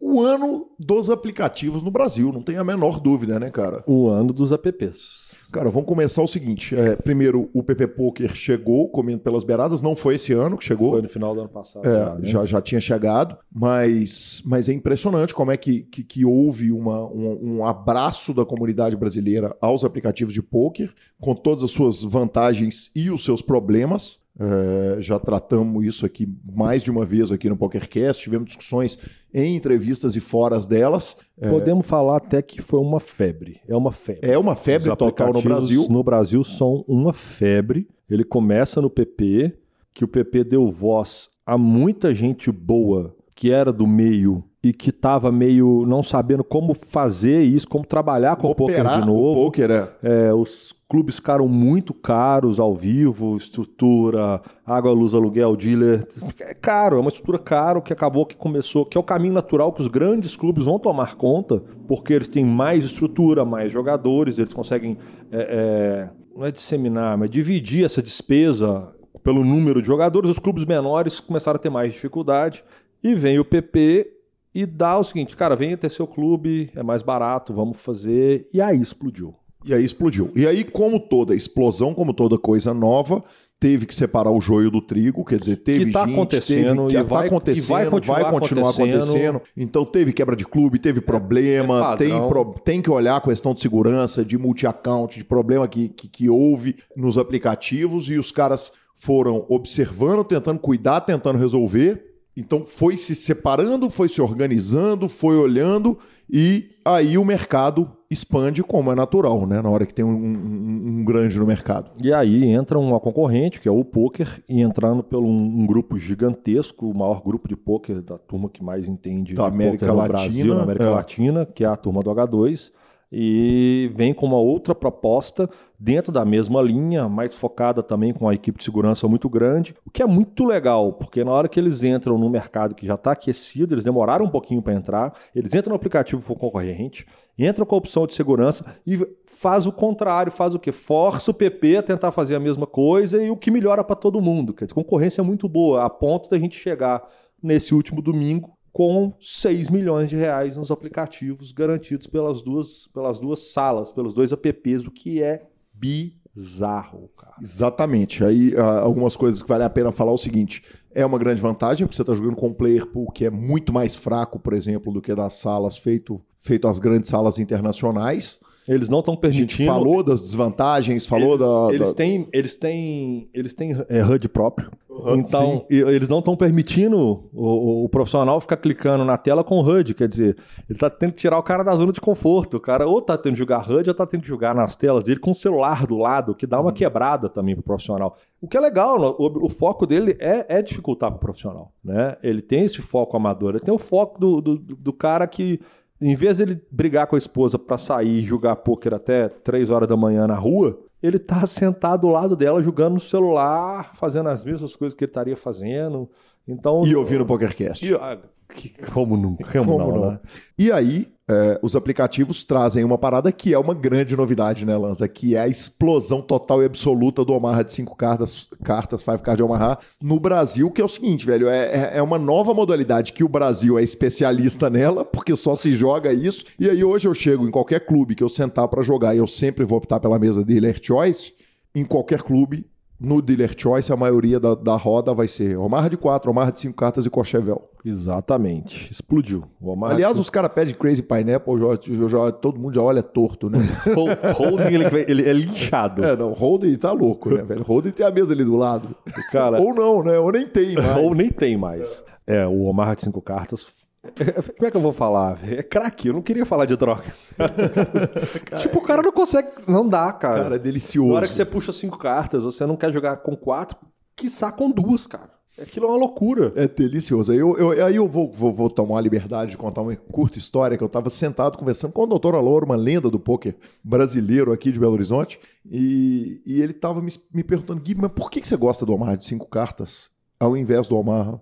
o ano dos aplicativos no Brasil, não tem a menor dúvida, né, cara? O ano dos apps. Cara, vamos começar o seguinte. É, primeiro, o PP Poker chegou comendo pelas beiradas. Não foi esse ano que chegou. Foi no final do ano passado. É, já, né? já, já, tinha chegado. Mas, mas é impressionante como é que, que, que houve uma, um, um, abraço da comunidade brasileira aos aplicativos de poker, com todas as suas vantagens e os seus problemas. É, já tratamos isso aqui mais de uma vez aqui no PokerCast, tivemos discussões em entrevistas e foras delas. É, Podemos é... falar até que foi uma febre. É uma febre. É uma febre total no Brasil. No Brasil são uma febre. Ele começa no PP, que o PP deu voz a muita gente boa que era do meio e que estava meio não sabendo como fazer isso, como trabalhar com Operar o poker de novo. O poker, é. é os clubes ficaram muito caros ao vivo, estrutura, água, luz, aluguel, dealer. É caro, é uma estrutura caro que acabou que começou, que é o caminho natural que os grandes clubes vão tomar conta, porque eles têm mais estrutura, mais jogadores, eles conseguem, é, é, não é disseminar, mas dividir essa despesa pelo número de jogadores. Os clubes menores começaram a ter mais dificuldade. E vem o PP e dá o seguinte, cara, venha ter seu clube, é mais barato, vamos fazer. E aí explodiu. E aí explodiu. E aí, como toda explosão, como toda coisa nova, teve que separar o joio do trigo, quer dizer, teve que tá gente, acontecendo, teve, que está acontecendo, vai continuar, vai continuar acontecendo. acontecendo. Então teve quebra de clube, teve problema, é, é tem, pro, tem que olhar a questão de segurança, de multi-account, de problema que, que, que houve nos aplicativos e os caras foram observando, tentando cuidar, tentando resolver. Então foi se separando, foi se organizando, foi olhando e aí o mercado expande como é natural, né? Na hora que tem um, um, um, grande no mercado. E aí entra uma concorrente, que é o poker, e entrando por um, um, grupo gigantesco, o maior grupo de poker da turma que mais entende da América Latina, Brasil, na América é. Latina, que é a turma do H2 e vem com uma outra proposta dentro da mesma linha, mais focada também com uma equipe de segurança muito grande, o que é muito legal, porque na hora que eles entram no mercado que já está aquecido, eles demoraram um pouquinho para entrar, eles entram no aplicativo concorrente, entram com a opção de segurança e faz o contrário, faz o que? Força o PP a tentar fazer a mesma coisa e o que melhora para todo mundo. Quer dizer, concorrência é muito boa, a ponto da gente chegar nesse último domingo com 6 milhões de reais nos aplicativos garantidos pelas duas, pelas duas salas, pelos dois apps, o que é bizarro, cara. Exatamente. Aí ah, algumas coisas que vale a pena falar é o seguinte: é uma grande vantagem, porque você está jogando com um player pool que é muito mais fraco, por exemplo, do que das salas feito, feito as grandes salas internacionais. Eles não estão permitindo. Falou das desvantagens, falou eles, da, Eles da... têm, eles têm, eles têm é, HUD próprio. Então, Sim. eles não estão permitindo o, o, profissional ficar clicando na tela com HUD. Quer dizer, ele está tendo que tirar o cara da zona de conforto. O cara ou está tendo que jogar HUD ou está tendo que jogar nas telas dele com o celular do lado, que dá uma uhum. quebrada também para o profissional. O que é legal, o, o foco dele é, é dificultar para o profissional. Né? Ele tem esse foco amador, ele tem o foco do, do, do cara que em vez dele brigar com a esposa para sair e jogar pôquer até 3 horas da manhã na rua, ele tá sentado ao lado dela jogando no celular, fazendo as mesmas coisas que ele estaria fazendo. Então, e ouvindo o PokerCast. E, ah, que, como nunca? Como, como não, não? Né? E aí, é, os aplicativos trazem uma parada que é uma grande novidade, né, Lanza? Que é a explosão total e absoluta do Omaha de cinco cartas, cartas, five card de Omaha, no Brasil, que é o seguinte, velho, é, é, é uma nova modalidade que o Brasil é especialista nela, porque só se joga isso. E aí hoje eu chego em qualquer clube que eu sentar para jogar e eu sempre vou optar pela mesa de Dealer Choice, em qualquer clube no Dealer Choice, a maioria da, da roda vai ser Omar de 4, Omar de 5 cartas e Cochevel. Exatamente. Explodiu. Aliás, de... os caras pedem Crazy Pineapple, já, já, todo mundo já olha torto, né? Holding, ele, ele, é linchado. É, não, Holding tá louco, né, velho? Holding tem a mesa ali do lado. Cara... Ou não, né? Ou nem tem mais. Ou nem tem mais. É, o Omar de 5 cartas como é que eu vou falar? É craque, eu não queria falar de droga. tipo, o cara não consegue. Não dá, cara. Cara, é delicioso. Na hora que você puxa cinco cartas, você não quer jogar com quatro, quiçá com duas, cara. Aquilo é uma loucura. É delicioso. Aí eu, eu, aí eu vou, vou, vou, tomar a liberdade de contar uma curta história que eu estava sentado conversando com o doutor Aloro, uma lenda do poker brasileiro aqui de Belo Horizonte, e, e ele estava me, me perguntando, Gui, mas por que, que você gosta do Omar de cinco cartas ao invés do Omar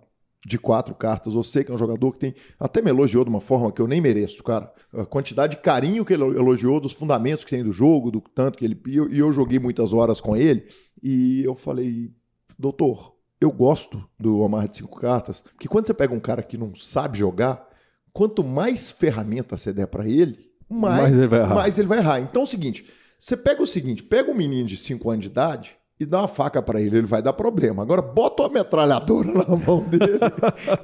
de quatro cartas. Eu sei que é um jogador que tem. Até me elogiou de uma forma que eu nem mereço, cara. A quantidade de carinho que ele elogiou dos fundamentos que tem do jogo, do tanto que ele. E eu, e eu joguei muitas horas com ele. E eu falei, doutor, eu gosto do Omar de cinco cartas, porque quando você pega um cara que não sabe jogar, quanto mais ferramenta você der para ele, mais, mais, ele vai errar. mais ele vai errar. Então é o seguinte: você pega o seguinte, pega um menino de 5 anos de idade e dá uma faca para ele, ele vai dar problema. Agora, bota uma metralhadora na mão dele,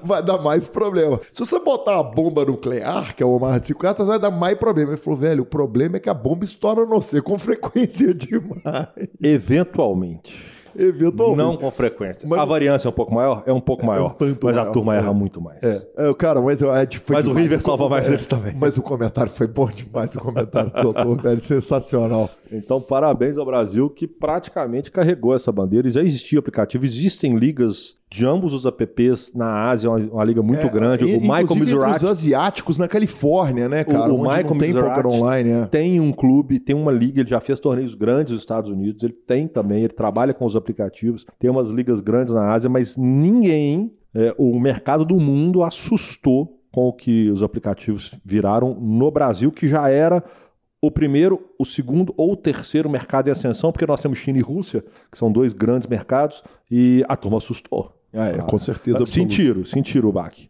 vai dar mais problema. Se você botar uma bomba nuclear, que é de 50, vai dar mais problema. Ele falou, velho, o problema é que a bomba estoura no você com frequência demais. Eventualmente. Eventualmente. Não com frequência. Mas, a variância é um pouco maior? É um pouco maior. É um mas maior, a turma é. erra muito mais. É, é cara, mas, é, tipo, mas o River salva mais eles também. Mas o comentário foi bom demais, o comentário doutor, velho, sensacional. Então, parabéns ao Brasil que praticamente carregou essa bandeira. Já existia aplicativo, existem ligas de ambos os apps na Ásia, uma, uma liga muito é, grande. E, o Michael Mizuraki. os asiáticos na Califórnia, né, cara? O, o Michael tem poker online, é. Tem um clube, tem uma liga, ele já fez torneios grandes nos Estados Unidos, ele tem também, ele trabalha com os aplicativos, tem umas ligas grandes na Ásia, mas ninguém, é, o mercado do mundo assustou com o que os aplicativos viraram no Brasil, que já era o primeiro, o segundo ou o terceiro mercado em ascensão, porque nós temos China e Rússia, que são dois grandes mercados, e a turma assustou. É, com certeza. Sentiram, sentiram o baque.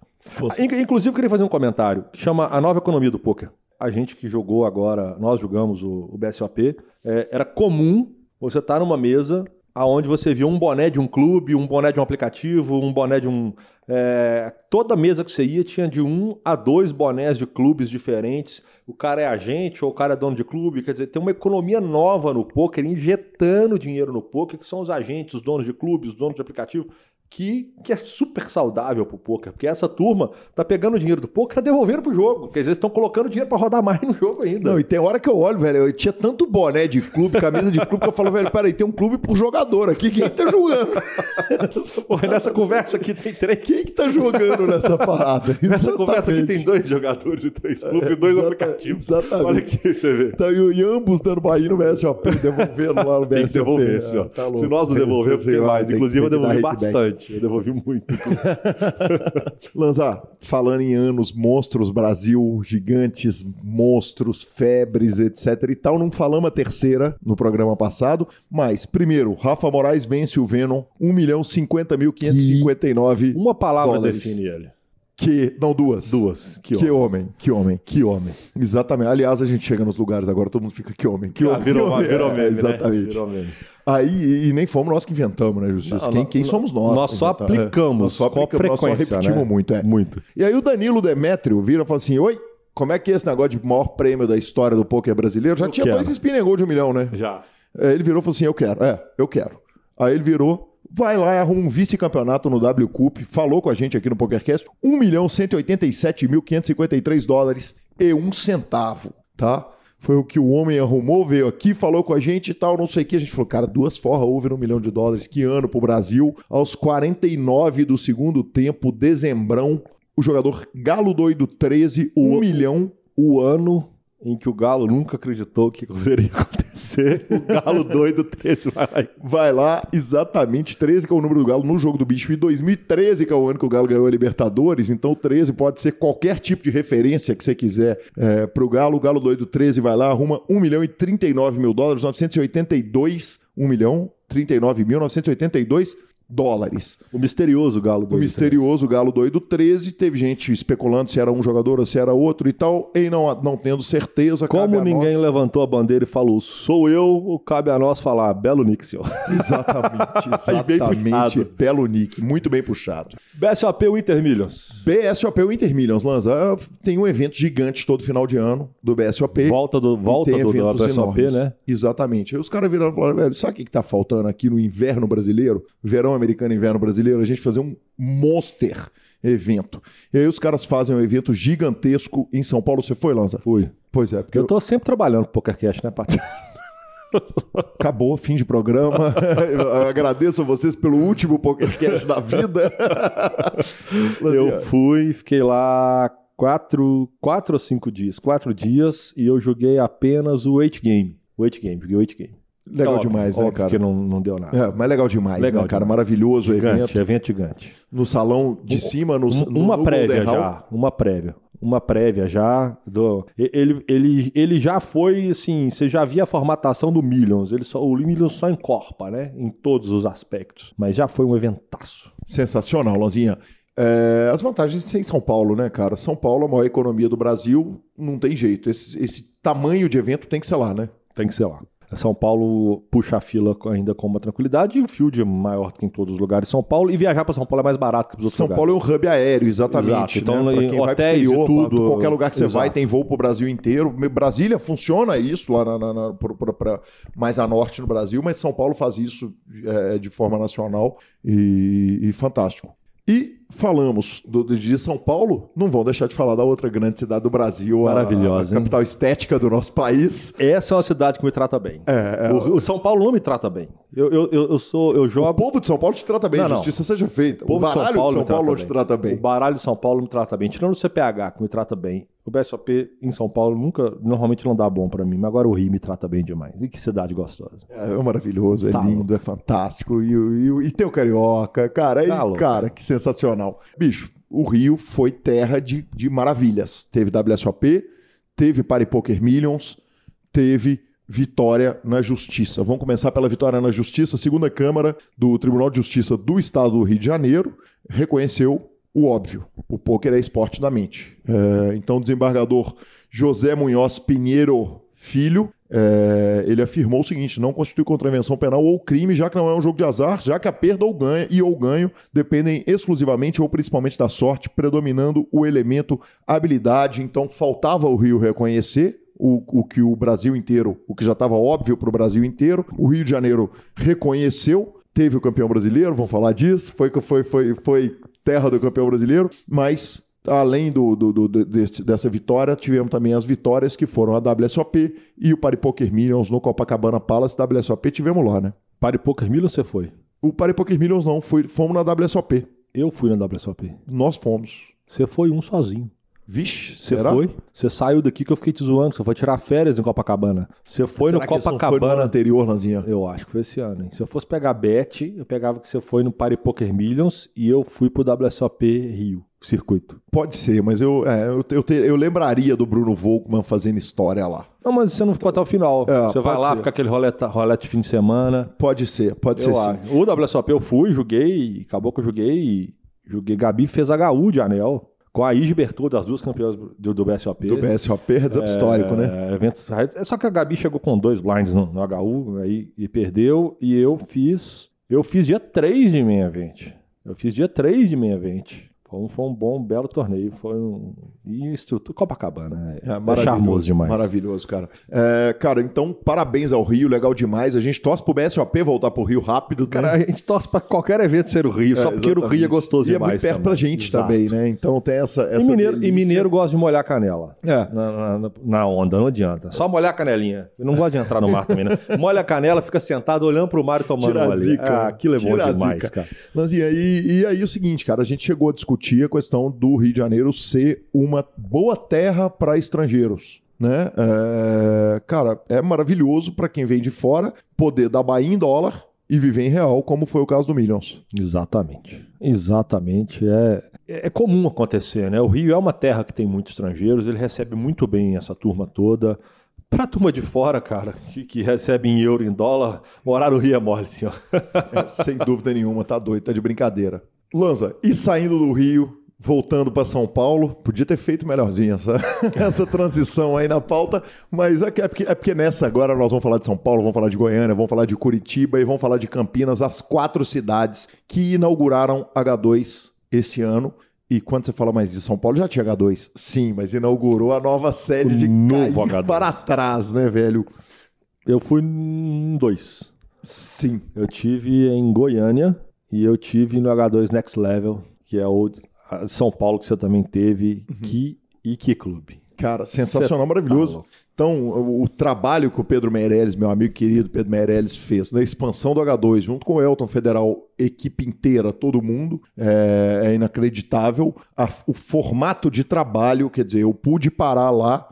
Inclusive, eu queria fazer um comentário que chama A Nova Economia do Poker. A gente que jogou agora, nós jogamos o, o BSOP, é, era comum você estar numa mesa aonde você via um boné de um clube, um boné de um aplicativo, um boné de um. É, toda mesa que você ia tinha de um a dois bonés de clubes diferentes. O cara é agente ou o cara é dono de clube. Quer dizer, tem uma economia nova no poker, injetando dinheiro no poker, que são os agentes, os donos de clubes, os donos de aplicativo que, que é super saudável pro poker, porque essa turma tá pegando o dinheiro do poker e tá devolvendo pro jogo, porque às vezes estão colocando dinheiro para rodar mais no jogo ainda. Não, e tem hora que eu olho, velho, eu tinha tanto boné de clube, camisa de clube, que eu falo, velho, peraí, tem um clube por jogador aqui, quem tá jogando? Porra, nessa conversa aqui tem três. Quem que tá jogando nessa parada? Nessa conversa aqui tem dois jogadores e três clubes e dois aplicativos. Exatamente. Olha aqui, você vê. Então, e, e ambos dando Bahia no BSOP, devolvendo lá no BSOP. Tem que devolver, senhor. Tá Se nós não devolvermos, tem mais. Inclusive, eu devolvi bastante. Eu devolvi muito. Lanza, falando em anos, monstros, Brasil, gigantes, monstros, febres, etc e tal, não falamos a terceira no programa passado, mas, primeiro, Rafa Moraes vence o Venom, 1 milhão 50 mil 559 Uma palavra dólares. define ele. Que. Não, duas. Duas. Que, que homem. Que homem. Que homem. Exatamente. Aliás, a gente chega nos lugares agora, todo mundo fica que homem. Que ah, homem. Virou, que homem. virou é, meme, Exatamente. Né? Virou meme. Aí, e nem fomos nós que inventamos, né, Justiça? Não, quem, quem somos nós? Nós só aplicamos. É, nós só aplicamos, nós só repetimos né? muito, é. Muito. E aí o Danilo Demétrio vira e fala assim: Oi, como é que é esse negócio de maior prêmio da história do poker brasileiro? Já eu tinha quero. dois spin de um milhão, né? Já. É, ele virou e falou assim: Eu quero. É, eu quero. Aí ele virou, vai lá e arruma um vice-campeonato no W Cup, falou com a gente aqui no PokerCast, 1 milhão 187.553 dólares e um centavo, tá? Foi o que o homem arrumou, veio aqui, falou com a gente e tal, não sei o que. A gente falou, cara, duas forras houve no milhão de dólares. Que ano pro Brasil. Aos 49 do segundo tempo, dezembrão, o jogador Galo Doido 13, 1 milhão. O ano em que o Galo nunca acreditou que poderia acontecer. O Galo doido 13 vai lá. Vai lá, exatamente 13 que é o número do Galo no jogo do bicho e 2013 que é o ano que o Galo ganhou a Libertadores. Então o 13 pode ser qualquer tipo de referência que você quiser é, pro Galo. O Galo doido 13 vai lá, arruma 1 milhão e 39 mil dólares, 982, 1 milhão 39 mil 982 dólares. O misterioso Galo O misterioso Galo Doido 13. Teve gente especulando se era um jogador ou se era outro e tal. E não, não tendo certeza. Como ninguém nós- levantou a bandeira e falou, sou eu, cabe a nós falar, belo Nick, senhor. Exatamente, exatamente. Belo nick, muito bem puxado. BSOP Winter Millions. BSOP o Inter Millions, Lanza, tem um evento gigante todo final de ano do BSOP. Volta do, volta do, do BSOP, enormes. né? Exatamente. Aí os caras viraram e falaram, velho, sabe o que, que tá faltando aqui no inverno brasileiro? Verão americano e inverno brasileiro? A gente fazer um monster evento. E aí os caras fazem um evento gigantesco em São Paulo. Você foi, Lanza? Fui. Pois é, porque Eu tô sempre trabalhando com PokerCast, né, Paty? acabou, fim de programa. Eu agradeço a vocês pelo último PokerCast da vida. Eu fui, fiquei lá quatro, quatro ou cinco dias. Quatro dias e eu joguei apenas o 8 game. O 8 game, joguei o 8 game. Legal Óbvio, demais, né, óbvio cara? que não, não deu nada. É, mas legal demais, Legal né, cara? demais. Maravilhoso o evento. Gigante, evento gigante. No salão de cima, no, Um- no- uma no prévia já, uma prévia. Uma prévia já. Do, ele, ele, ele já foi, assim, você já via a formatação do Millions. Ele só, o Millions só encorpa, né? Em todos os aspectos. Mas já foi um eventaço. Sensacional, Lanzinha. É, as vantagens de ser em São Paulo, né, cara? São Paulo, a maior economia do Brasil, não tem jeito. Esse, esse tamanho de evento tem que ser lá, né? Tem que ser lá. São Paulo puxa a fila ainda com uma tranquilidade e o field é maior que em todos os lugares de São Paulo. E viajar para São Paulo é mais barato que os outros São lugares. Paulo é um hub aéreo, exatamente. Exato. Então, né? Pra em quem vai e exterior, pra- tudo, qualquer lugar que você exato. vai, tem voo pro Brasil inteiro. Brasília funciona isso lá na, na- na- pro- pra- mais a norte no Brasil, mas São Paulo faz isso é, de forma nacional e, e fantástico. E falamos do, de São Paulo, não vão deixar de falar da outra grande cidade do Brasil, a- Maravilhosa, a, hein? capital estética do nosso país. Essa é uma cidade que me trata bem. É, é, O, o São Paulo não me trata bem. Eu, eu, eu, sou, eu O jogo. povo de São Paulo te trata bem, Não, não. justiça seja feita. O, povo de São baralho Paulo de São trata Paulo te bem. trata O bem. baralho de São Paulo me trata bem. Tirando o CPH, que me trata bem. O BSOP em São Paulo nunca, normalmente não dá bom pra mim, mas agora o Rio me trata bem demais. E que cidade gostosa. É, é maravilhoso, é Tá lindo, é fantástico. E, e, e tem o Carioca, cara, e, Tá louco. cara, que sensacional. Bicho, o Rio foi terra de, de maravilhas. Teve WSOP, teve Party Poker Millions, teve vitória na Justiça. Vamos começar pela vitória na Justiça. A segunda Câmara do Tribunal de Justiça do Estado do Rio de Janeiro reconheceu o óbvio. O pôquer é esporte da mente. É, então, o desembargador José Munhoz Pinheiro Filho, é, ele afirmou o seguinte: não constitui contravenção penal ou crime, já que não é um jogo de azar, já que a perda ou ganha e ou ganho dependem exclusivamente ou principalmente da sorte, predominando o elemento habilidade. Então, faltava o Rio reconhecer. O, o que o Brasil inteiro, o que já estava óbvio para o Brasil inteiro, o Rio de Janeiro reconheceu, teve o campeão brasileiro, vamos falar disso, foi, foi, foi, foi terra do campeão brasileiro, mas além do, do- do- desse- dessa vitória, tivemos também as vitórias que foram a WSOP e o Party Poker Millions no Copacabana Palace. WSOP tivemos lá, né? Poucas Milhas você foi? O Party Poker Millions não, foi, fomos na WSOP. Eu fui na WSOP. Nós fomos. Você foi um sozinho. Vixe, Você foi? Você saiu daqui que eu fiquei te zoando. Você foi tirar férias em Copacabana. Você foi Será no que não foi no ano Copacabana. anterior, Lanzinha? Eu acho que foi esse ano, hein? Se eu fosse pegar Bet, eu pegava que você foi no Party Poker Millions e eu fui pro WSOP Rio, circuito. Pode ser, mas eu, é, eu, eu, te- eu lembraria do Bruno Volkman fazendo história lá. Não, mas você não ficou até o final. É, você vai lá, ser. fica aquele roleta, rolete fim de semana. Pode ser, pode Eu ser sim. acho. O WSOP eu fui, joguei, acabou que eu joguei e joguei. Gabi fez HU de anel. Com a Ige Bertoldo, as duas campeãs do, do BSOP. Do BSOP, heads up histórico, né? É, eventos, é só que a Gabi chegou com dois blinds no, no HU aí, e perdeu. E eu fiz. Eu fiz dia 3 de meia event. Eu fiz dia 3 de meia event. Foi um, foi um bom, belo torneio. Foi um. E estrutura. Copacabana. É, é charmoso demais. Maravilhoso, cara. É, cara, então, parabéns ao Rio, legal demais. A gente torce pro BSOP voltar pro Rio rápido. Cara, né? a gente torce pra qualquer evento ser o Rio, só É, porque o Rio é exatamente. gostoso e demais. é muito perto também. pra gente Exato. também, né? Então tem essa. essa E mineiro, e mineiro gosta de molhar a canela. É. Na, na- na onda, não adianta. Só molhar a canelinha. Eu não gosto de entrar no mar também, né? Molha a canela, fica sentado olhando pro mar e tomando Tira a zica. Ah, aquilo é bom Tira demais, zica. cara. Lanzinha, e, e aí o seguinte, cara, a gente chegou a discutir a questão do Rio de Janeiro ser uma boa terra para estrangeiros. Né? É, cara, é maravilhoso para quem vem de fora poder dar Bahia em dólar e viver em real, como foi o caso do Millions. Exatamente. Exatamente. É, é comum acontecer, né? O Rio é uma terra que tem muitos estrangeiros, ele recebe muito bem essa turma toda. Pra turma de fora, cara, que, que recebe em euro, em dólar, morar no Rio é mole, senhor. É, sem dúvida nenhuma, tá doido, tá de brincadeira. Lanza, e saindo do Rio, voltando para São Paulo, podia ter feito melhorzinho essa, essa transição aí na pauta, mas é, é, porque, é porque nessa agora nós vamos falar de São Paulo, vamos falar de Goiânia, vamos falar de Curitiba e vamos falar de Campinas, as quatro cidades que inauguraram H2 esse ano. E quando você fala mais de São Paulo, já tinha H2. Sim, mas inaugurou a nova sede de novo cair H2. para trás, né, velho? Eu fui em dois. Sim. Eu tive em Goiânia e eu tive no H2 Next Level, que é o a São Paulo que você também teve. Que e que clube. Cara, sensacional, maravilhoso. louco. Então, o, o trabalho que o Pedro Meirelles, meu amigo querido Pedro Meirelles, fez na expansão do H2, junto com o Elton Federal, equipe inteira, todo mundo, é, é inacreditável. A- o formato de trabalho, quer dizer, eu pude parar lá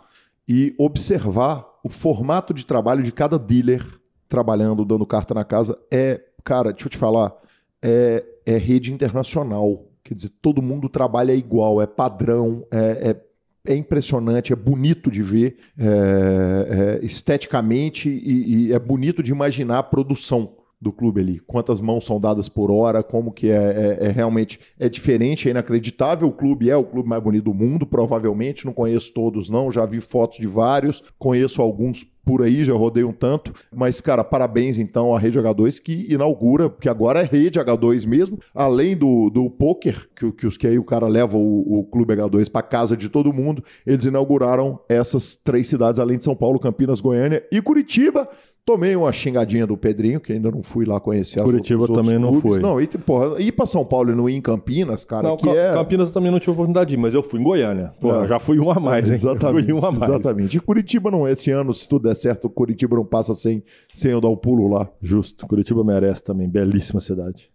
e observar o formato de trabalho de cada dealer trabalhando, dando carta na casa. É, cara, deixa eu te falar, é, é rede internacional. Quer dizer, todo mundo trabalha igual, é padrão, é, é é impressionante, é bonito de ver é, é, esteticamente e, e é bonito de imaginar a produção do clube ali. Quantas mãos são dadas por hora, como que é, é- é realmente é diferente, é inacreditável. O clube é o clube mais bonito do mundo, provavelmente. Não conheço todos, não. Já vi fotos de vários, conheço alguns por aí, já rodei um tanto. Mas, cara, parabéns então à Rede H2 que inaugura, porque agora é Rede H2 mesmo, além do, do poker, que, que, os, que aí o cara leva o, o Clube H2 para casa de todo mundo, eles inauguraram essas três cidades, além de São Paulo, Campinas, Goiânia e Curitiba. Tomei uma xingadinha do Pedrinho, que ainda não fui lá conhecer as Curitiba os outros também não clubes. foi. Não, e, porra, ir pra São Paulo e não ir em Campinas, cara, Não, que Ca- é... Campinas eu também não tive oportunidade de ir, mas eu fui em Goiânia. Pô, É. já fui um a mais, hein? Exatamente. Fui um a mais. Exatamente. E Curitiba não, esse ano, se tudo der certo, Curitiba não passa sem, sem eu dar um pulo lá. Justo. Curitiba merece também. Belíssima cidade.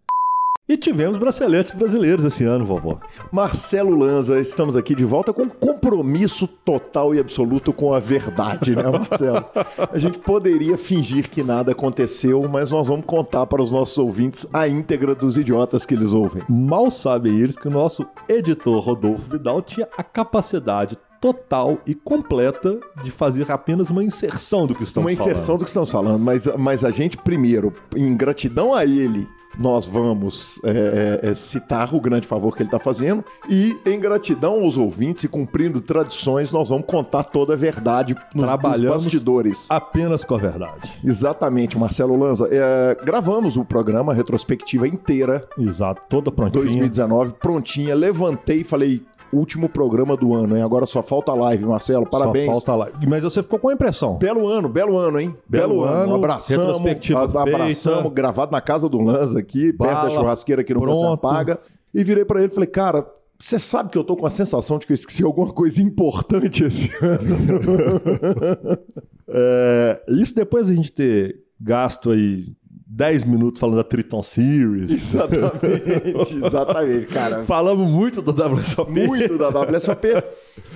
E tivemos braceletes brasileiros esse ano, vovó. Marcelo Lanza, estamos aqui de volta com compromisso total e absoluto com a verdade, né, Marcelo? A gente poderia fingir que nada aconteceu, mas nós vamos contar para os nossos ouvintes a íntegra dos idiotas que eles ouvem. Mal sabem eles que o nosso editor Rodolfo Vidal tinha a capacidade total e completa de fazer apenas uma inserção do que estamos Uma inserção falando. do que estamos falando, mas, mas a gente, primeiro, em gratidão a ele, nós vamos é, é, é, citar o grande favor que ele está fazendo, e em gratidão aos ouvintes e cumprindo tradições, nós vamos contar toda a verdade nos, nos Trabalhamos bastidores. Apenas com a verdade. Exatamente, Marcelo Lanza. É, gravamos o programa, a retrospectiva inteira, Exato, toda prontinha. 2019, prontinha. Levantei e falei, último programa do ano, hein? Agora só falta live, Marcelo. Parabéns. Só falta lá. Mas você ficou com a impressão. Belo ano, belo ano, hein? Belo ano, Abraçamos, retrospectiva a- abraçamos, feita. gravado na casa do Lanza aqui, perto Bala, da churrasqueira que não pronto. apaga. E virei pra ele e falei, cara, você sabe que eu tô com a sensação de que eu esqueci alguma coisa importante esse ano. É, isso depois a gente ter gasto aí 10 minutos falando da Triton Series. exatamente, exatamente, cara. Falamos muito do WSOP. Muito da WSOP.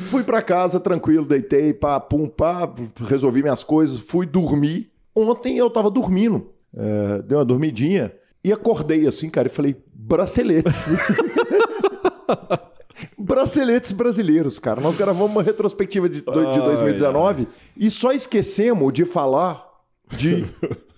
Fui pra casa, tranquilo, deitei, pá, pum, pá, resolvi minhas coisas, fui dormir. Ontem eu tava dormindo, é, dei uma dormidinha e acordei assim, cara, e falei, braceletes. braceletes brasileiros, cara. Nós gravamos uma retrospectiva de, de Ai, 2019 e só esquecemos de falar de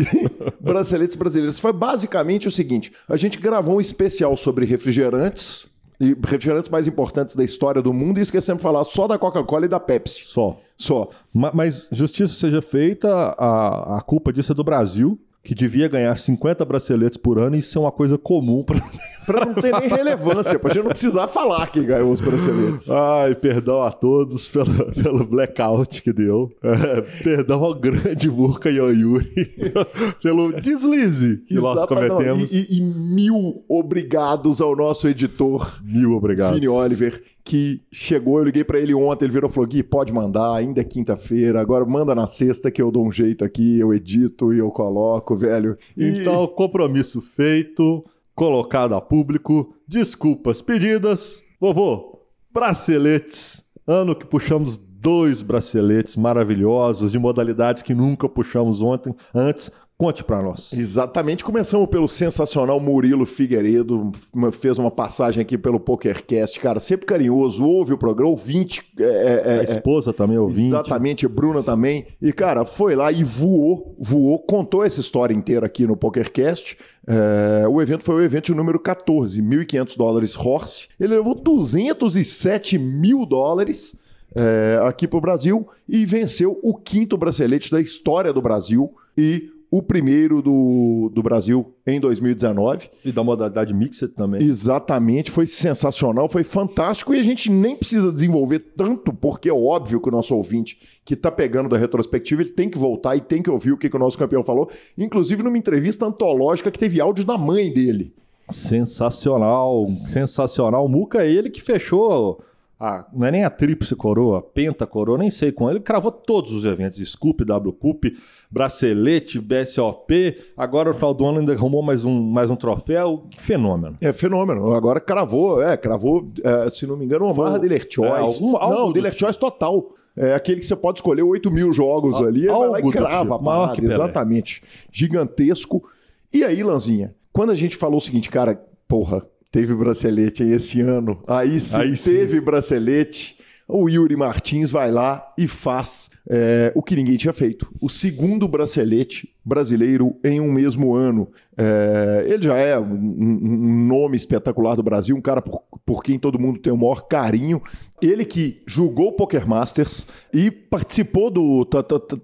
braceletes brasileiros. Foi basicamente o seguinte: a gente gravou um especial sobre refrigerantes e refrigerantes mais importantes da história do mundo e esquecemos de falar só da Coca-Cola e da Pepsi. Só. Só. Ma- Mas justiça seja feita, a, a culpa disso é do Brasil, que devia ganhar 50 braceletes por ano e isso é uma coisa comum para Pra não ter nem relevância, pra gente não precisar falar quem ganhou os braceletes. Ai, perdão a todos pelo, pelo blackout que deu. É, perdão ao grande Murka Yoyuri pelo deslize que nós Exato, não, cometemos. e, e- e mil obrigados ao nosso editor Mil obrigados. Vini Oliver, que chegou, eu liguei pra ele ontem, ele virou e falou: Gui, pode mandar, ainda é quinta-feira, agora manda na sexta que eu dou um jeito aqui, eu edito e eu coloco, velho. E- Então, compromisso feito, colocado a público, desculpas pedidas. Vovô, braceletes. Ano que puxamos dois braceletes maravilhosos, de modalidades que nunca puxamos ontem, antes. Conte para nós. Exatamente. Começamos pelo sensacional Murilo Figueiredo, fez uma passagem aqui pelo PokerCast, cara, sempre carinhoso, ouve o programa, ouvinte. É, é, a esposa é, também ouvinte. Exatamente, Bruna também. E, cara, foi lá e voou, voou, contou essa história inteira aqui no PokerCast. É, o evento foi o evento número 14, 1.500 dólares horse. Ele levou 207 mil dólares é, aqui para o Brasil e venceu o quinto bracelete da história do Brasil e o primeiro do, do Brasil em 2019. E da modalidade mixed também. Exatamente, foi sensacional, foi fantástico e a gente nem precisa desenvolver tanto, porque é óbvio que o nosso ouvinte que está pegando da retrospectiva, ele tem que voltar e tem que ouvir o que, que o nosso campeão falou, inclusive numa entrevista antológica que teve áudio da mãe dele. Sensacional, sensacional. O Muca é ele que fechou a, não é nem a tríplice coroa, a penta coroa, nem sei com ele, cravou todos os eventos, Scoop, WCUP, bracelete, BSOP, agora no final do ano ainda arrumou mais um, mais um troféu, que fenômeno. É fenômeno, agora cravou, é, cravou, é, se não me engano, uma barra Dealer Choice. É, algum, não, do... Dealer Choice total. É aquele que você pode escolher 8 mil jogos a, ali, ele vai lá e crava a barra, exatamente. Gigantesco. E aí, Lanzinha, quando a gente falou o seguinte, cara, porra, teve bracelete aí esse ano. Aí sim, aí sim. teve bracelete. O Yuri Martins vai lá e faz é, o que ninguém tinha feito. O segundo bracelete brasileiro em um mesmo ano. É, ele já é um, um, nome espetacular do Brasil, um cara por, por quem todo mundo tem o maior carinho. Ele que julgou o Poker Masters e participou do.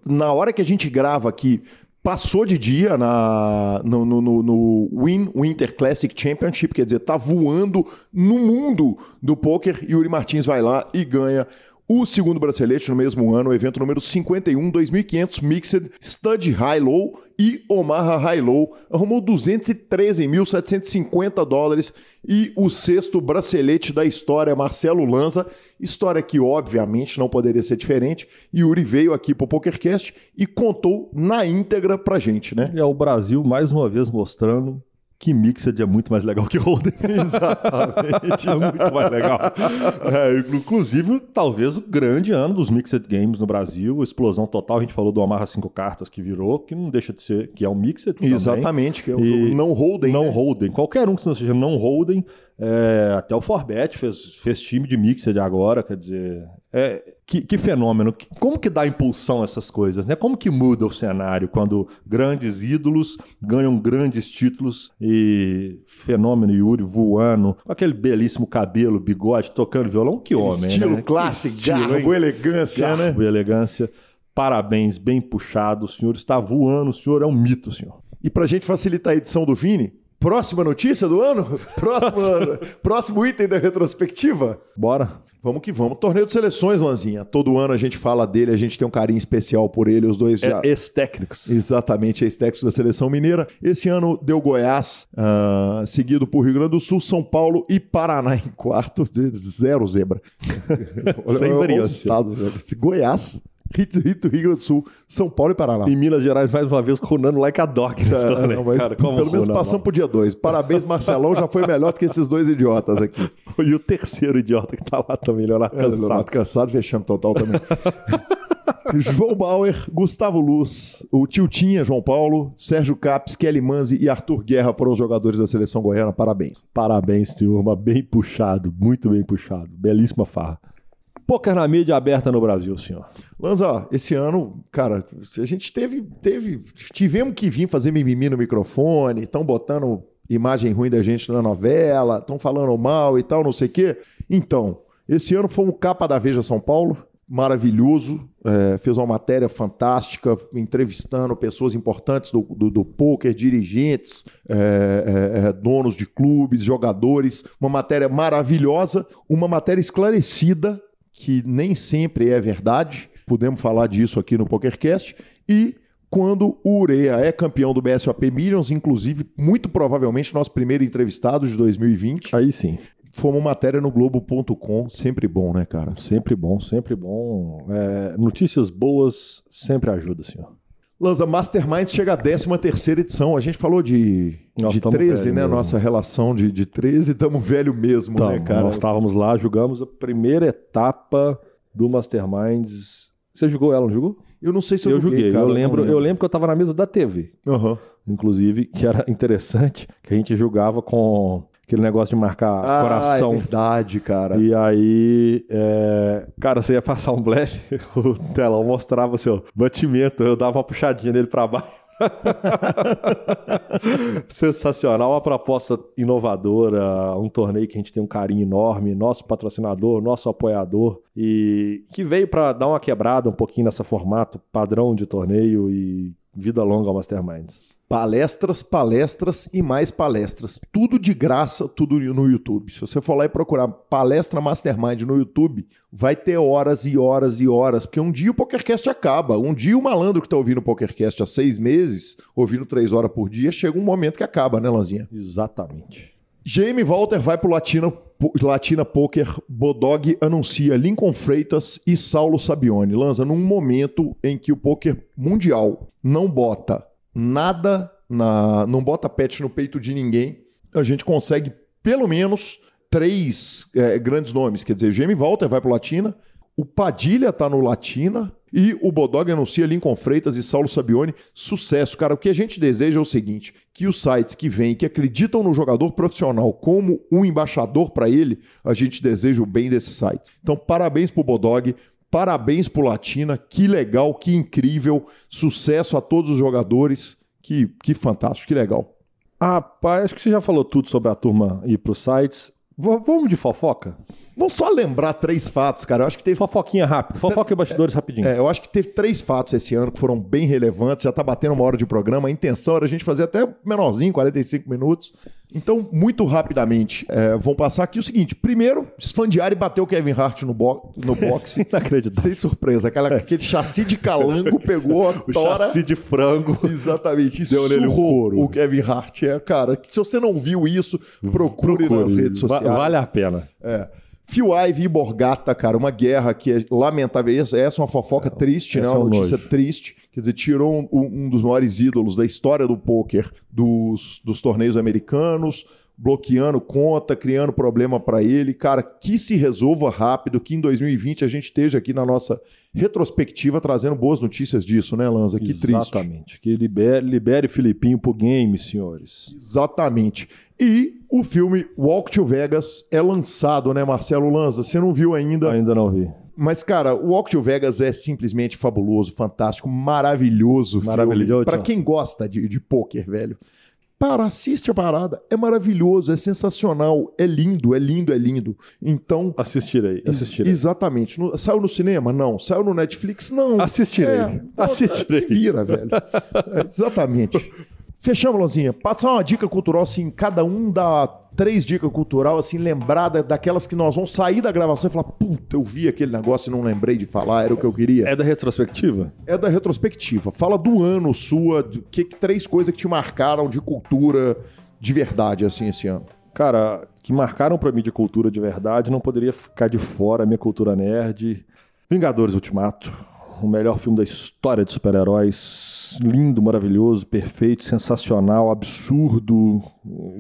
Na hora que a gente grava aqui, passou de dia na, no, no, no, Win Winter Classic Championship, quer dizer, tá voando no mundo do poker. Yuri Martins vai lá e ganha o segundo bracelete no mesmo ano, o evento número 51, 2500 Mixed Stud High Low e Omaha High Low. Arrumou 213.750 dólares e o sexto bracelete da história, Marcelo Lanza. História que, obviamente, não poderia ser diferente. Yuri veio aqui para o PokerCast e contou na íntegra pra gente, né? É o Brasil, mais uma vez, mostrando que Mixed é muito mais legal que Holden. Exatamente. é muito mais legal. É, inclusive, talvez o grande ano dos Mixed Games no Brasil, explosão total. A gente falou do Amarra 5 Cartas que virou, que não deixa de ser, que é um Mixed. Exatamente, que é o não Holden. Não né? Holden. Qualquer um que não seja não Holden é, até o Forbet fez, fez time de mixed agora, quer dizer. É, que, que, fenômeno. Como que dá impulsão a essas coisas? Né? Como que muda o cenário quando grandes ídolos ganham grandes títulos e fenômeno Yuri voando, com aquele belíssimo cabelo, bigode, tocando violão? Que homem, Estilo né? clássico, garbo, hein? elegância, garbo, né? elegância. Parabéns, bem puxado. O senhor está voando, o senhor é um mito, senhor. E para a gente facilitar a edição do Vini, Próxima notícia do ano? Próximo, próximo item da retrospectiva? Bora. Vamos que vamos. Torneio de seleções, Lanzinha. Todo ano a gente fala dele, a gente tem um carinho especial por ele. Os dois já. É ex-técnicos. Exatamente, ex-técnicos da seleção mineira. Esse ano deu Goiás, uh, seguido por Rio Grande do Sul, São Paulo e Paraná em quarto. Zero zebra. Sem variância. Estados, Rito, Rito, Rio Grande do Sul, São Paulo e Paraná. Em Minas Gerais, mais uma vez, runando like a dog é, não, cara, Pelo menos passamos pro dia 2. Parabéns, Marcelão, já foi melhor do que esses dois idiotas aqui. E o terceiro idiota que tá lá também, Leonardo é, Cansado. Leonardo Cansado, fechamos total também. João Bauer, Gustavo Luz, o Tiltinha, João Paulo, Sérgio Capes, Kelly Manzi e Arthur Guerra foram os jogadores da seleção goiana. Parabéns. Parabéns, turma. Bem puxado, muito bem puxado. Belíssima farra. Poker na mídia aberta no Brasil, senhor. Lanza, esse ano, cara, a gente teve, teve, tivemos que vir fazer mimimi no microfone, estão botando imagem ruim da gente na novela, estão falando mal e tal, não sei o quê. Então, esse ano foi um capa da Veja São Paulo, maravilhoso, é, fez uma matéria fantástica, entrevistando pessoas importantes do, do, do poker, dirigentes, é, é, é donos de clubes, jogadores, uma matéria maravilhosa, uma matéria esclarecida que nem sempre é verdade. Podemos falar disso aqui no PokerCast. E quando o Urea é campeão do BSOP Millions, inclusive, muito provavelmente nosso primeiro entrevistado de 2020. Aí sim. Foi uma matéria no Globo.com, sempre bom, né, cara? Sempre bom, sempre bom. É, notícias boas sempre ajuda, senhor. Lanza, Mastermind chega à 13 terceira edição. A gente falou de, de 13, né? Mesmo. Nossa relação de, de 13, estamos velho mesmo, então, né, cara? Nós estávamos lá, jogamos a primeira etapa do Masterminds. Você jogou ela, não jogou? Eu não sei se eu, Eu joguei. cara, eu, lembro, eu lembro que eu tava na mesa da TV. Aham. Inclusive, que era interessante, que a gente jogava com aquele negócio de marcar Ah, coração. é verdade, cara. E aí, é, cara, você ia passar um flash, o telão mostrava seu batimento, eu dava uma puxadinha nele pra baixo. Sensacional, uma proposta inovadora, um torneio que a gente tem um carinho enorme, nosso patrocinador, nosso apoiador, e que veio pra dar uma quebrada um pouquinho nessa formato padrão de torneio e vida longa ao Masterminds. Palestras, palestras e mais palestras. Tudo de graça, tudo no YouTube. Se você for lá e procurar palestra Mastermind no YouTube, vai ter horas e horas e horas, porque um dia o PokerCast acaba. Um dia o malandro que está ouvindo o PokerCast há seis meses, ouvindo três horas por dia, chega um momento que acaba, né, Lanzinha? Exatamente. Jamie Walter vai pro Latina, Latina Poker, Bodog anuncia Lincoln Freitas e Saulo Sabione. Lanza, num momento em que o poker mundial não bota nada, na, não bota pet no peito de ninguém, a gente consegue pelo menos três é, grandes nomes. Quer dizer, Jamie Walter vai pro Latina, o Padilha tá no Latina e o Bodog anuncia Lincoln Freitas e Saulo Sabione. Sucesso, cara. O que a gente deseja é o seguinte: que os sites que vêm, que acreditam no jogador profissional como um embaixador para ele, a gente deseja o bem desses sites. Então, parabéns pro Bodog. Parabéns pro Latina, que legal, que incrível, sucesso a todos os jogadores, que, que fantástico, que legal. Ah, pai, acho que você já falou tudo sobre a turma ir pros sites. V- vamos de fofoca? Vamos só lembrar três fatos, cara. Eu acho que teve Fofoquinha rápida. Fofoca e bastidores rapidinho. É, eu acho que teve três fatos esse ano que foram bem relevantes, já tá batendo uma hora de programa. A intenção era a gente fazer até menorzinho, 45 minutos. Então, muito rapidamente, é, vamos passar aqui o seguinte: primeiro, Sfandiari bateu o Kevin Hart no, bo no boxe. Inacreditável. sem surpresa. Aquela, aquele chassi de calango pegou a O tora. chassi de frango. Exatamente, Deu nele um surrou couro. o Kevin Hart. É, cara, se você não viu isso, procure, Procure. nas redes Va- sociais. Vale a pena. É. Phil Ivey e Borgata, cara, uma guerra que é lamentável. Essa, essa é uma fofoca triste, né? é Uma um notícia nojo. triste. Quer dizer, tirou um, um dos maiores ídolos da história do poker dos, dos torneios americanos, bloqueando conta, criando problema para ele. Cara, que se resolva rápido, que em 2020 a gente esteja aqui na nossa retrospectiva trazendo boas notícias disso, né, Lanza? Que triste. Exatamente. Que libere, libere Filipinho pro game, senhores. Exatamente. E o filme Walk to Vegas é lançado, né, Marcelo Lanza? Você não viu ainda, Ainda não vi. mas, cara, o Walk to Vegas é simplesmente fabuloso, fantástico, maravilhoso. Maravilhoso. Para quem gosta de, de pôquer, velho. Para, assiste a parada. É maravilhoso, é sensacional, é lindo, é lindo, é lindo. Então. Assistirei, assistirei. Exatamente. No- saiu no cinema? Não. Saiu no Netflix? Não. Assistirei. É, Assistirei. Se vira, velho. É, exatamente. Fechamos, Lozinha. Passar uma dica cultural, assim, cada um dá três dicas cultural, assim, lembrada daquelas que nós vamos sair da gravação e falar, puta, eu vi aquele negócio e não lembrei de falar, era o que eu queria. É da retrospectiva? É, da retrospectiva. Fala do ano sua, do que, que três coisas que te marcaram de cultura de verdade, assim, esse ano. Cara, que marcaram pra mim de cultura de verdade, não poderia ficar de fora a minha cultura nerd. Vingadores Ultimato, o melhor filme da história de super-heróis. Lindo, maravilhoso, perfeito, sensacional, absurdo,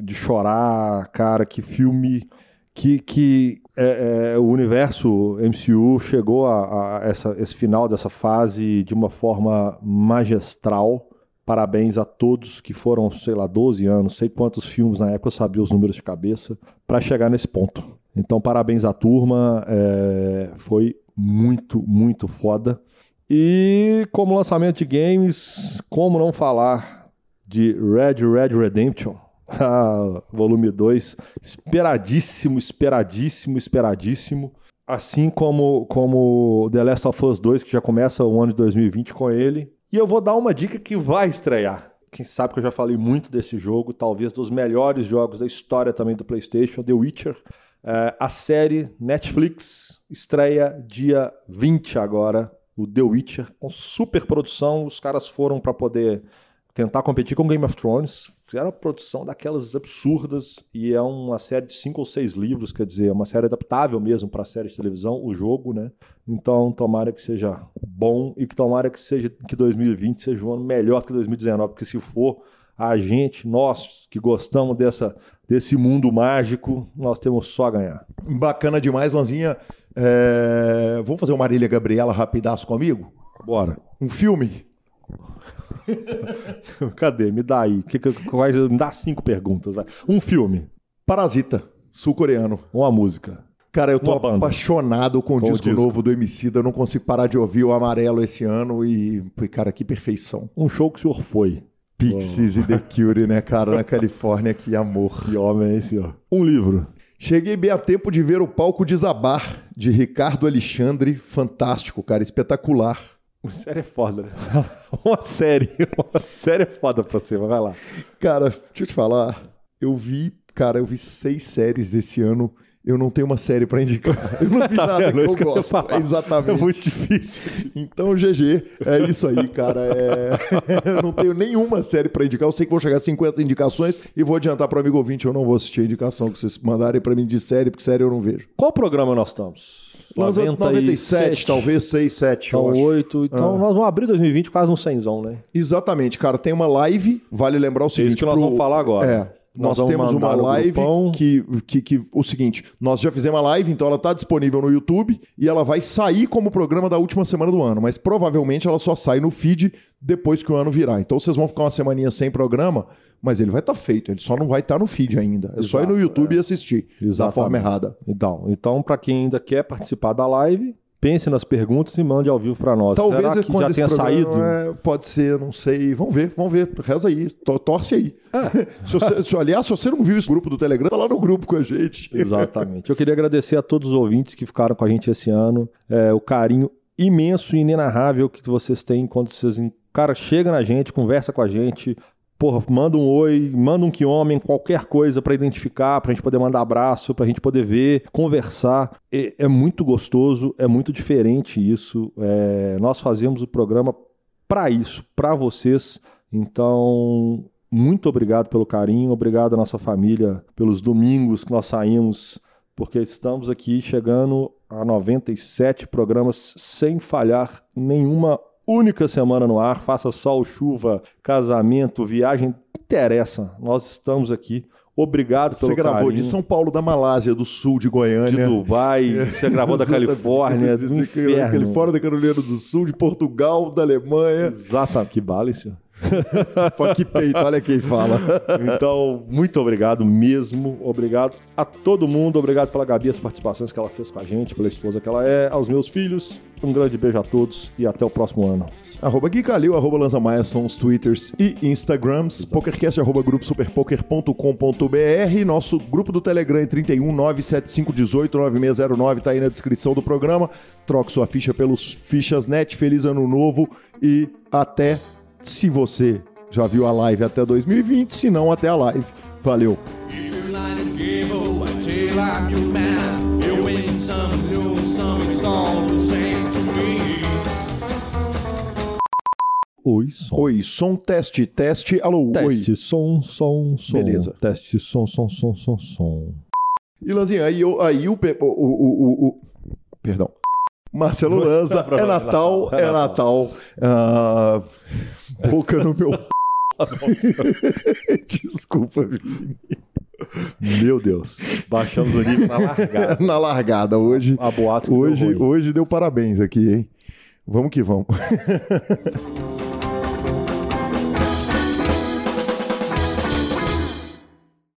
de chorar, cara, que filme. Que, que é, é, o universo MCU chegou a, a essa, esse final dessa fase de uma forma magistral. Parabéns a todos que foram, sei lá, 12 anos, sei quantos filmes na época, eu sabia os números de cabeça, para chegar nesse ponto. Então, parabéns à turma, é, foi muito, muito foda. E como lançamento de games, como não falar de Red Red Redemption, ah, volume 2, esperadíssimo, esperadíssimo, esperadíssimo. Assim como, como The Last of Us 2, que já começa o ano de 2020 com ele. E eu vou dar uma dica que vai estrear. Quem sabe que eu já falei muito desse jogo, talvez dos melhores jogos da história também do PlayStation, The Witcher. É, a série Netflix estreia dia 20 agora, o The Witcher, com super produção. Os caras foram para poder tentar competir com Game of Thrones. Fizeram uma produção daquelas absurdas e é uma série de cinco ou seis livros, quer dizer, é uma série adaptável mesmo para série de televisão, o jogo, né? Então, tomara que seja bom e que tomara que seja que 2020 seja um ano melhor que 2019, porque se for a gente, nós que gostamos dessa desse mundo mágico, nós temos só a ganhar. Bacana demais, Lanzinha. É, Vamos fazer uma Marília Gabriela rapidaço comigo? Bora. Um filme? Cadê? Me dá aí. Que, que, quais, me dá cinco perguntas. Vai. Um filme. Parasita, sul-coreano. Uma música. Cara, eu tô Uma apaixonado com o Com o disco, disco. novo do Emicida. Eu não consigo parar de ouvir o Amarelo esse ano e, cara, que perfeição. Um show que o senhor foi. Pixies e The Cure, né, cara, na Califórnia, que amor. Que homem é esse, ó. Um livro. Cheguei bem a tempo de ver o palco desabar, de Ricardo Alexandre. Fantástico, cara, espetacular. Uma série é foda, né? Uma série. Uma série é foda pra você, mas vai lá. Cara, deixa eu te falar, eu vi, cara, eu vi seis séries esse ano. Eu não tenho uma série pra indicar. Eu não vi Tá nada vendo? que É eu que gosto. É Exatamente. muito difícil. Então, GG, é isso aí, cara. É... eu não tenho nenhuma série pra indicar. Eu sei que vão chegar a 50 indicações e vou adiantar pro amigo ouvinte, eu não vou assistir a indicação que vocês mandarem pra mim de série, porque série eu não vejo. Qual programa nós estamos? Nós 97, talvez 6, 7. eu Então, acho. 8. Então, Ah. nós vamos abrir 2020 quase um cenzão, né? Exatamente, cara. Tem uma live, vale lembrar o seguinte. Isso que nós pro- vamos falar agora. É. Nós temos uma live que, que, que. O seguinte, nós já fizemos a live, então ela tá disponível no YouTube e ela vai sair como programa da última semana do ano, mas provavelmente ela só sai no feed depois que o ano virar. Então vocês vão ficar uma semaninha sem programa, mas ele vai estar feito, ele só não vai estar no feed ainda. É só ir no Exato, YouTube e assistir da Exatamente. forma errada. Então, então para quem ainda quer participar da live, pense nas perguntas e mande ao vivo para nós. Talvez Será é que quando já tenha saído? é, pode ser, não sei. Vamos ver, vamos ver. Reza aí, to- torce aí. se você, se- aliás, se você não viu esse grupo do Telegram, tá lá no grupo com a gente. Exatamente. Eu queria agradecer a todos os ouvintes que ficaram com a gente esse ano. É, o carinho imenso e inenarrável que vocês têm quando vocês. Cara, chega na gente, conversa com a gente. Porra, manda um oi, manda um que homem, qualquer coisa pra identificar, pra gente poder mandar abraço, pra gente poder ver, conversar. É, é muito gostoso, é muito diferente isso. É, nós fazemos o programa pra isso, pra vocês. Então, muito obrigado pelo carinho, obrigado à nossa família pelos domingos que nós saímos, porque estamos aqui chegando a 97 programas sem falhar nenhuma única semana no ar, faça sol, chuva, casamento, viagem, interessa. Nós estamos aqui. Obrigado pelo Você gravou carinho. de São Paulo, da Malásia, do Sul, de de Goiânia. Dubai, você gravou da. Califórnia, do de, inferno. Califórnia, da Carolina do Sul, de Portugal, da Alemanha. Exatamente, que bala, senhor. Pô, que peito, olha quem fala. Então, muito obrigado mesmo. Obrigado a todo mundo. Obrigado pela Gabi, as participações que ela fez com a gente, pela esposa que ela é, aos meus filhos. Um grande beijo a todos e até o próximo ano. arroba Gui Calil, arroba Lanza Maia são os Twitters e Instagrams. Pokercast, arroba gruposuperpoker.com.br. Nosso grupo do Telegram é 31 975 18 9609, tá aí na descrição do programa. Troque sua ficha pelos Fichas.net. Feliz ano novo e até, se você já viu a live até 2020, se não, até a live. Valeu! Oi, som. Oi, som teste, teste, alô, Teste, oi. som, som, som. Beleza. Teste, som, som, som, som, som. E Lanzinha, aí, eu, aí o, pe- o, o, o, o- Perdão. Marcelo Lanza, é Natal, é Natal. Ah, boca no meu. Desculpa, Vini. Meu Deus. Baixamos o nível na largada. Na largada, hoje. A boato deu Hoje, ruim. hoje deu parabéns aqui, hein? Vamos que vamos.